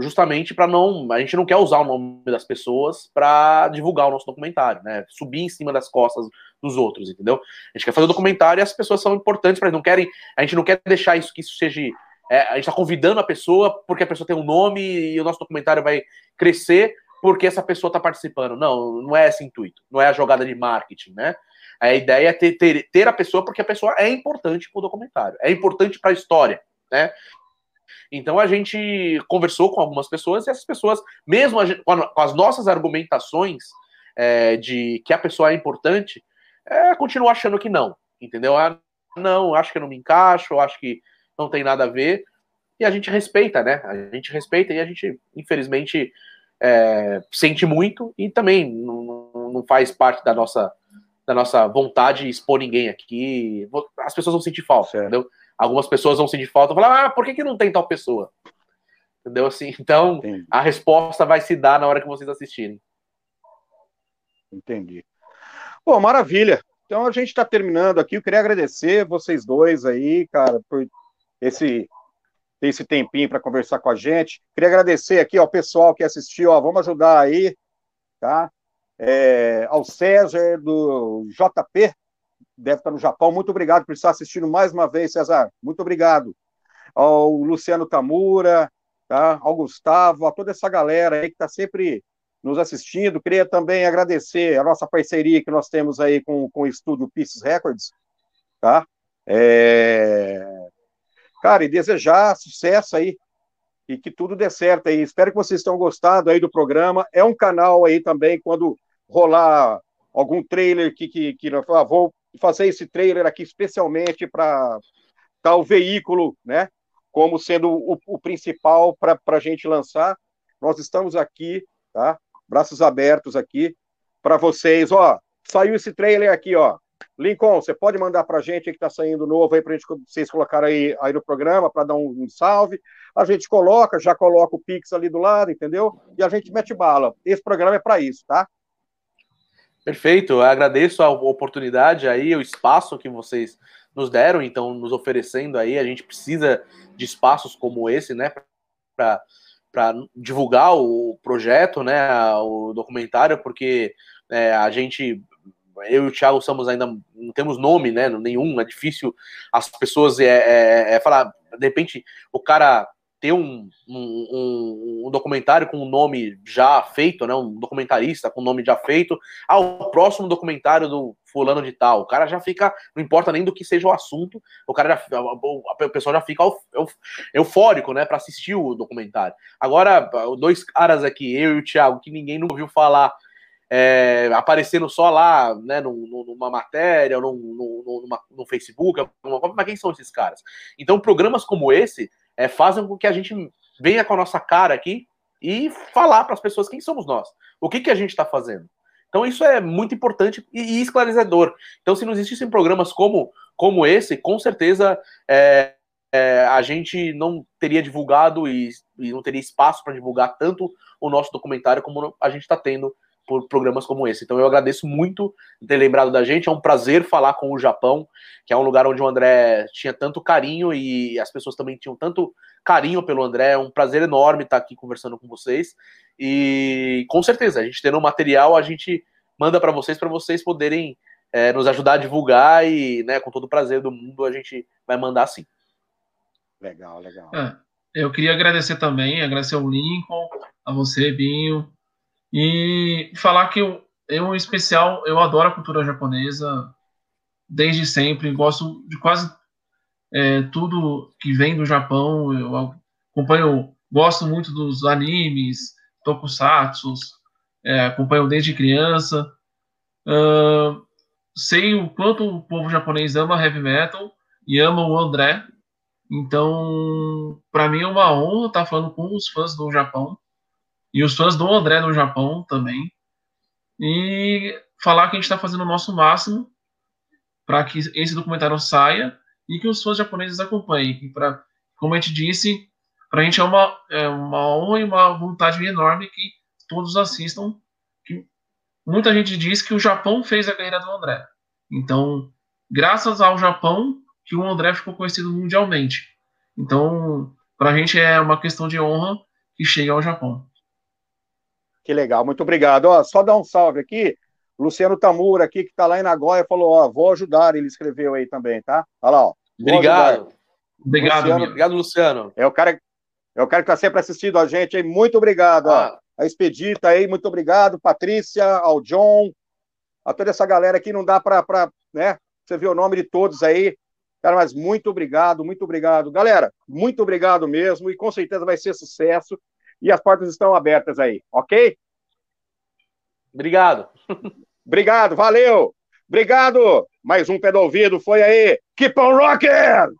Justamente para não. A gente não quer usar o nome das pessoas para divulgar o nosso documentário, né? Subir em cima das costas dos outros, entendeu? A gente quer fazer o documentário e as pessoas são importantes para não querem. A gente não quer deixar isso que isso seja. É, a gente está convidando a pessoa porque a pessoa tem um nome e o nosso documentário vai crescer porque essa pessoa está participando. Não, não é esse intuito, não é a jogada de marketing, né? A ideia é ter, ter, ter a pessoa porque a pessoa é importante para o documentário, é importante para a história, né? Então a gente conversou com algumas pessoas e essas pessoas, mesmo gente, com, as nossas argumentações é, de que a pessoa é importante, é, continua achando que não, entendeu? Ah, não, acho que eu não me encaixo, acho que não tem nada a ver. E a gente respeita, né? A gente respeita e a gente, infelizmente, é, sente muito e também não, não faz parte da nossa, da nossa vontade expor ninguém aqui. As pessoas vão sentir falta, Certo. entendeu? Algumas pessoas vão sentir falta e falar, ah, por que, que não tem tal pessoa? Entendeu? Assim, então, Entendi. a resposta vai se dar na hora que vocês assistirem. Entendi. Pô, maravilha. Então a gente está terminando aqui. Eu queria agradecer vocês dois aí, cara, por esse ter esse tempinho para conversar com a gente. Queria agradecer aqui ao pessoal que assistiu, ó, vamos ajudar aí, tá? É, ao César do JP, deve estar no Japão. Muito obrigado por estar assistindo mais uma vez, César. Muito obrigado. Ao Luciano Tamura, tá? Ao Gustavo, a toda essa galera aí que está sempre nos assistindo. Queria também agradecer a nossa parceria que nós temos aí com, com o estúdio Pieces Records, tá? É... Cara, e desejar sucesso aí e que tudo dê certo aí. Espero que vocês tenham gostado aí do programa. É um canal aí também, quando rolar algum trailer que, que, que ah, vou fazer esse trailer aqui especialmente para tal veículo, né? Como sendo o, o principal para a gente lançar. Nós estamos aqui, tá? Braços abertos aqui para vocês. Ó, saiu esse trailer aqui, ó. Lincoln, você pode mandar para a gente que está saindo novo aí para vocês colocarem aí, aí no programa para dar um, um, salve. A gente coloca, já coloca o Pix ali do lado, entendeu? E a gente mete bala. Esse programa é para isso, tá? Perfeito, eu agradeço a oportunidade aí, o espaço que vocês nos deram, então nos oferecendo aí. A gente precisa de espaços como esse, né, para para divulgar o projeto, né, o documentário, porque é, a gente eu e o Thiago somos ainda não temos nome, né? Nenhum, é difícil as pessoas é, é, é falar, de repente, o cara ter um, um, um, documentário com um nome já feito, né? Um documentarista com um nome já feito, ao próximo documentário do fulano de tal. O cara já fica, não importa nem do que seja o assunto, o cara já, o pessoal já fica eufórico, né? Para assistir o documentário. Agora, dois caras aqui, eu e o Thiago, que ninguém nunca ouviu falar é, aparecendo só lá, né, numa matéria, no, numa, no Facebook, alguma, mas quem são esses caras? Então, programas como esse é, fazem com que a gente venha com a nossa cara aqui e falar para as pessoas quem somos nós, o que, que a gente está fazendo. Então, isso é muito importante e, e, esclarecedor. Então, se não existissem programas como, como esse, com certeza é, é, a gente não teria divulgado e, e não teria espaço para divulgar tanto o nosso documentário como a gente está tendo por programas como esse. Então eu agradeço muito ter lembrado da gente. É um prazer falar com o Japão, que é um lugar onde o André tinha tanto carinho e as pessoas também tinham tanto carinho pelo André. É um prazer enorme estar aqui conversando com vocês. E com certeza, a gente tendo o material, a gente manda para vocês para vocês poderem é, nos ajudar a divulgar e, né, com todo o prazer do mundo, a gente vai mandar sim. Legal, legal. É, eu queria agradecer também, agradecer ao Lincoln, a você, Binho, e falar que eu, eu, em especial, eu adoro a cultura japonesa desde sempre, gosto de quase é, tudo que vem do Japão, eu acompanho, gosto muito dos animes, tokusatsu, é, acompanho desde criança, uh, sei o quanto o povo japonês ama heavy metal e ama o André, então, para mim é uma honra estar falando com os fãs do Japão e os fãs do André no Japão também. E falar que a gente está fazendo o nosso máximo para que esse documentário saia e que os fãs japoneses acompanhem. E pra, como a gente disse, para a gente é uma, é uma honra e uma vontade enorme que todos assistam. Que muita gente diz que o Japão fez a carreira do André. Então, graças ao Japão, que o André ficou conhecido mundialmente. Então, para a gente é uma questão de honra que chegue ao Japão. Que legal, muito obrigado. Ó, só dar um salve aqui. Luciano Tamura aqui, que está lá em Nagoya, falou: Ó, vou ajudar. Ele escreveu aí também, tá? Olha lá, ó. Obrigado. Obrigado, Luciano, obrigado, Luciano. É o cara, é o cara que está sempre assistindo a gente aí. Muito obrigado, Ah. ó. A Expedita aí, muito obrigado. Patrícia, ao John, a toda essa galera aqui. Não dá para, né? Você vê o nome de todos aí. Cara, mas muito obrigado, muito obrigado. Galera, muito obrigado mesmo. E com certeza vai ser sucesso. E as portas estão abertas aí, ok? Obrigado. Obrigado, valeu. Obrigado. Mais um pé do ouvido foi aí. Keep on rocking!